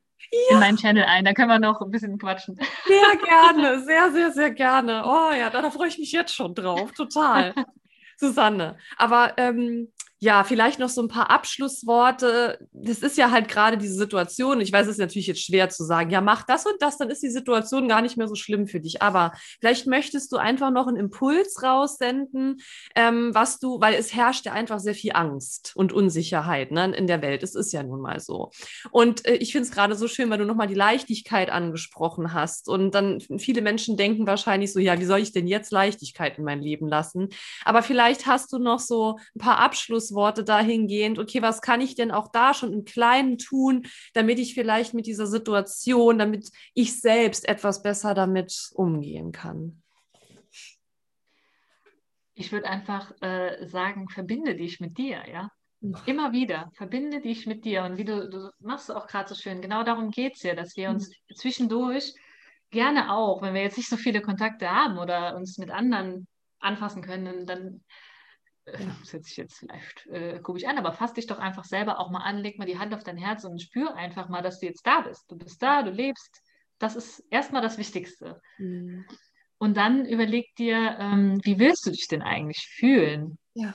ja. in meinen Channel ein. Da können wir noch ein bisschen quatschen. Sehr gerne, sehr, sehr, sehr gerne. Oh ja, da, da freue ich mich jetzt schon drauf, total. Susanne, aber ähm, ja, vielleicht noch so ein paar Abschlussworte. Das ist ja halt gerade diese Situation. Ich weiß, es ist natürlich jetzt schwer zu sagen, ja, mach das und das, dann ist die Situation gar nicht mehr so schlimm für dich. Aber vielleicht möchtest du einfach noch einen Impuls raussenden, ähm, was du, weil es herrscht ja einfach sehr viel Angst und Unsicherheit ne, in der Welt. Es ist ja nun mal so. Und äh, ich finde es gerade so schön, weil du nochmal die Leichtigkeit angesprochen hast. Und dann viele Menschen denken wahrscheinlich so, ja, wie soll ich denn jetzt Leichtigkeit in mein Leben lassen? Aber vielleicht hast du noch so ein paar Abschlussworte Abschlussworte dahingehend, okay, was kann ich denn auch da schon im Kleinen tun, damit ich vielleicht mit dieser Situation, damit ich selbst etwas besser damit umgehen kann? Ich würde einfach äh, sagen, verbinde dich mit dir, ja. Immer wieder, verbinde dich mit dir. Und wie du, du machst es auch gerade so schön, genau darum geht es ja, dass wir uns mhm. zwischendurch gerne auch, wenn wir jetzt nicht so viele Kontakte haben oder uns mit anderen anfassen können, dann das hört sich jetzt vielleicht äh, komisch an, aber fass dich doch einfach selber auch mal an, leg mal die Hand auf dein Herz und spür einfach mal, dass du jetzt da bist. Du bist da, du lebst. Das ist erstmal das Wichtigste. Mhm. Und dann überleg dir, ähm, wie willst du dich denn eigentlich fühlen? Ja.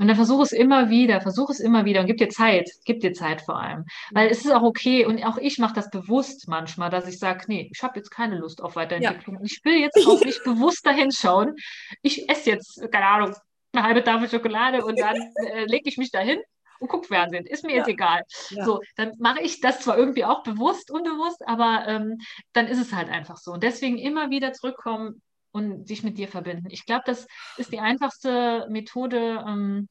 Und dann versuch es immer wieder, versuch es immer wieder und gib dir Zeit, gib dir Zeit vor allem. Weil es ist auch okay und auch ich mache das bewusst manchmal, dass ich sage, nee, ich habe jetzt keine Lust auf Weiterentwicklung. Ja. Ich will jetzt auch nicht bewusst dahin schauen. Ich esse jetzt, keine Ahnung, eine halbe Tafel Schokolade und dann äh, lege ich mich dahin und gucke Fernsehen. Ist mir ja. jetzt egal. Ja. So, dann mache ich das zwar irgendwie auch bewusst, unbewusst, aber ähm, dann ist es halt einfach so. Und deswegen immer wieder zurückkommen und sich mit dir verbinden. Ich glaube, das ist die einfachste Methode, ähm,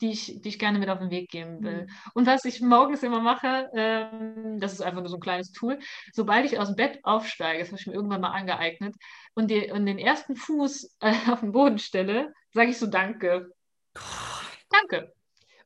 die, ich, die ich gerne mit auf den Weg geben will. Mhm. Und was ich morgens immer mache, ähm, das ist einfach nur so ein kleines Tool, sobald ich aus dem Bett aufsteige, das habe ich mir irgendwann mal angeeignet, und, die, und den ersten Fuß äh, auf den Boden stelle, sage ich so Danke. Danke.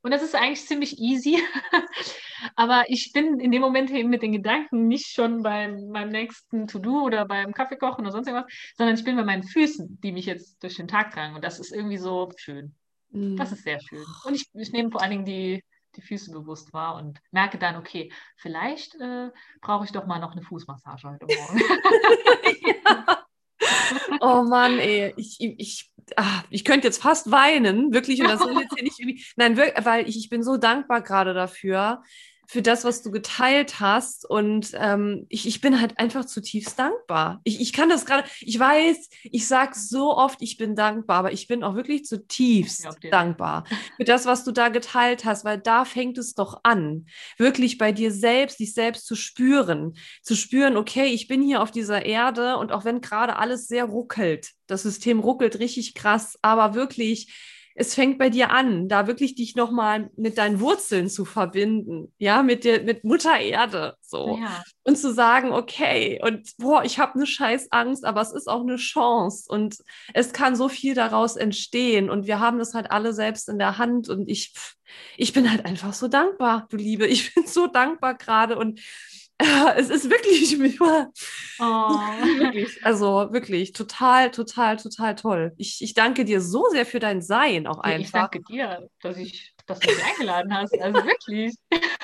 Und das ist eigentlich ziemlich easy. Aber ich bin in dem Moment eben mit den Gedanken nicht schon beim, beim nächsten To-Do oder beim Kaffeekochen oder sonst irgendwas, sondern ich bin bei meinen Füßen, die mich jetzt durch den Tag tragen. Und das ist irgendwie so schön. Mhm. Das ist sehr schön. Und ich, ich nehme vor allen Dingen die, die Füße bewusst wahr und merke dann, okay, vielleicht äh, brauche ich doch mal noch eine Fußmassage heute Morgen. ja. Oh Mann, ey, ich, ich, ach, ich könnte jetzt fast weinen, wirklich, und das soll jetzt hier nicht irgendwie, nein, wirklich, weil ich, ich bin so dankbar gerade dafür, für das, was du geteilt hast. Und ähm, ich, ich bin halt einfach zutiefst dankbar. Ich, ich kann das gerade, ich weiß, ich sage so oft, ich bin dankbar, aber ich bin auch wirklich zutiefst dankbar für das, was du da geteilt hast, weil da fängt es doch an, wirklich bei dir selbst, dich selbst zu spüren, zu spüren, okay, ich bin hier auf dieser Erde und auch wenn gerade alles sehr ruckelt, das System ruckelt richtig krass, aber wirklich es fängt bei dir an, da wirklich dich nochmal mit deinen Wurzeln zu verbinden, ja, mit dir, mit Mutter Erde, so. Ja. Und zu sagen, okay, und boah, ich habe eine scheiß Angst, aber es ist auch eine Chance und es kann so viel daraus entstehen und wir haben das halt alle selbst in der Hand und ich, ich bin halt einfach so dankbar, du Liebe, ich bin so dankbar gerade und es ist wirklich, oh. wirklich, also wirklich total, total, total toll. Ich, ich danke dir so sehr für dein Sein auch einfach. Ich danke dir, dass, ich, dass du mich eingeladen hast. Also wirklich.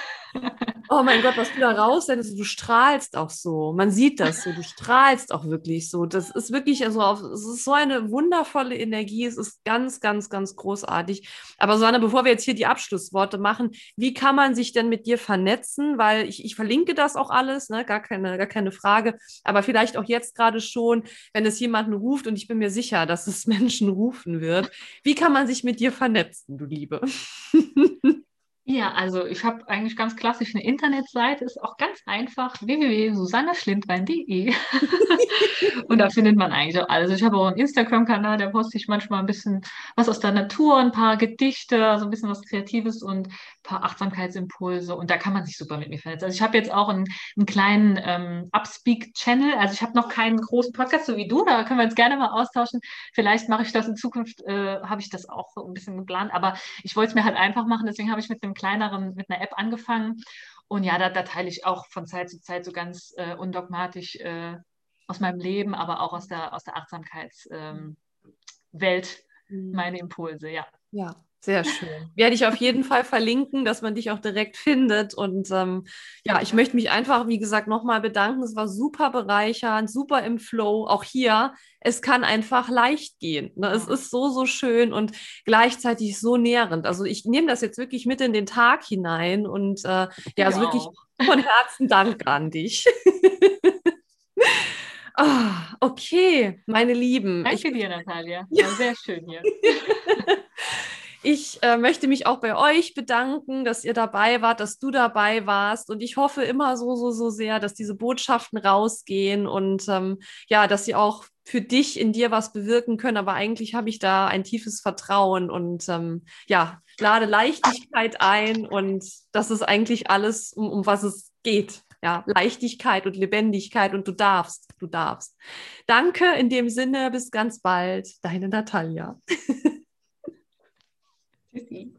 Oh mein Gott, was du da raussendest, du strahlst auch so. Man sieht das so, du strahlst auch wirklich so. Das ist wirklich, also auf, es ist so eine wundervolle Energie. Es ist ganz, ganz, ganz großartig. Aber Susanne, bevor wir jetzt hier die Abschlussworte machen, wie kann man sich denn mit dir vernetzen? Weil ich, ich verlinke das auch alles, ne? gar, keine, gar keine Frage. Aber vielleicht auch jetzt gerade schon, wenn es jemanden ruft und ich bin mir sicher, dass es Menschen rufen wird. Wie kann man sich mit dir vernetzen, du Liebe? Ja, also ich habe eigentlich ganz klassisch eine Internetseite, ist auch ganz einfach, www.susanneschlindwein.de und da findet man eigentlich auch alles. Ich habe auch einen Instagram-Kanal, da poste ich manchmal ein bisschen was aus der Natur, ein paar Gedichte, also ein bisschen was Kreatives und paar Achtsamkeitsimpulse und da kann man sich super mit mir vernetzen. Also ich habe jetzt auch einen, einen kleinen ähm, Upspeak-Channel, also ich habe noch keinen großen Podcast, so wie du, da können wir uns gerne mal austauschen. Vielleicht mache ich das in Zukunft, äh, habe ich das auch so ein bisschen geplant, aber ich wollte es mir halt einfach machen, deswegen habe ich mit dem einem kleineren, mit einer App angefangen. Und ja, da, da teile ich auch von Zeit zu Zeit so ganz äh, undogmatisch äh, aus meinem Leben, aber auch aus der, aus der Achtsamkeitswelt ähm, mhm. meine Impulse, ja. Ja, sehr schön. Werde ich auf jeden Fall verlinken, dass man dich auch direkt findet. Und ähm, ja, ich möchte mich einfach, wie gesagt, nochmal bedanken. Es war super bereichernd, super im Flow. Auch hier, es kann einfach leicht gehen. Ne? Es ist so, so schön und gleichzeitig so nährend. Also ich nehme das jetzt wirklich mit in den Tag hinein und äh, ja, also wirklich von Herzen Dank an dich. oh, okay, meine Lieben. Danke ich, dir, Natalia. War sehr schön hier. Ich äh, möchte mich auch bei euch bedanken, dass ihr dabei wart, dass du dabei warst. Und ich hoffe immer so, so, so sehr, dass diese Botschaften rausgehen und ähm, ja, dass sie auch für dich in dir was bewirken können. Aber eigentlich habe ich da ein tiefes Vertrauen und ähm, ja, lade Leichtigkeit ein. Und das ist eigentlich alles, um, um was es geht. Ja, Leichtigkeit und Lebendigkeit und du darfst, du darfst. Danke in dem Sinne, bis ganz bald, deine Natalia. Tschüssi.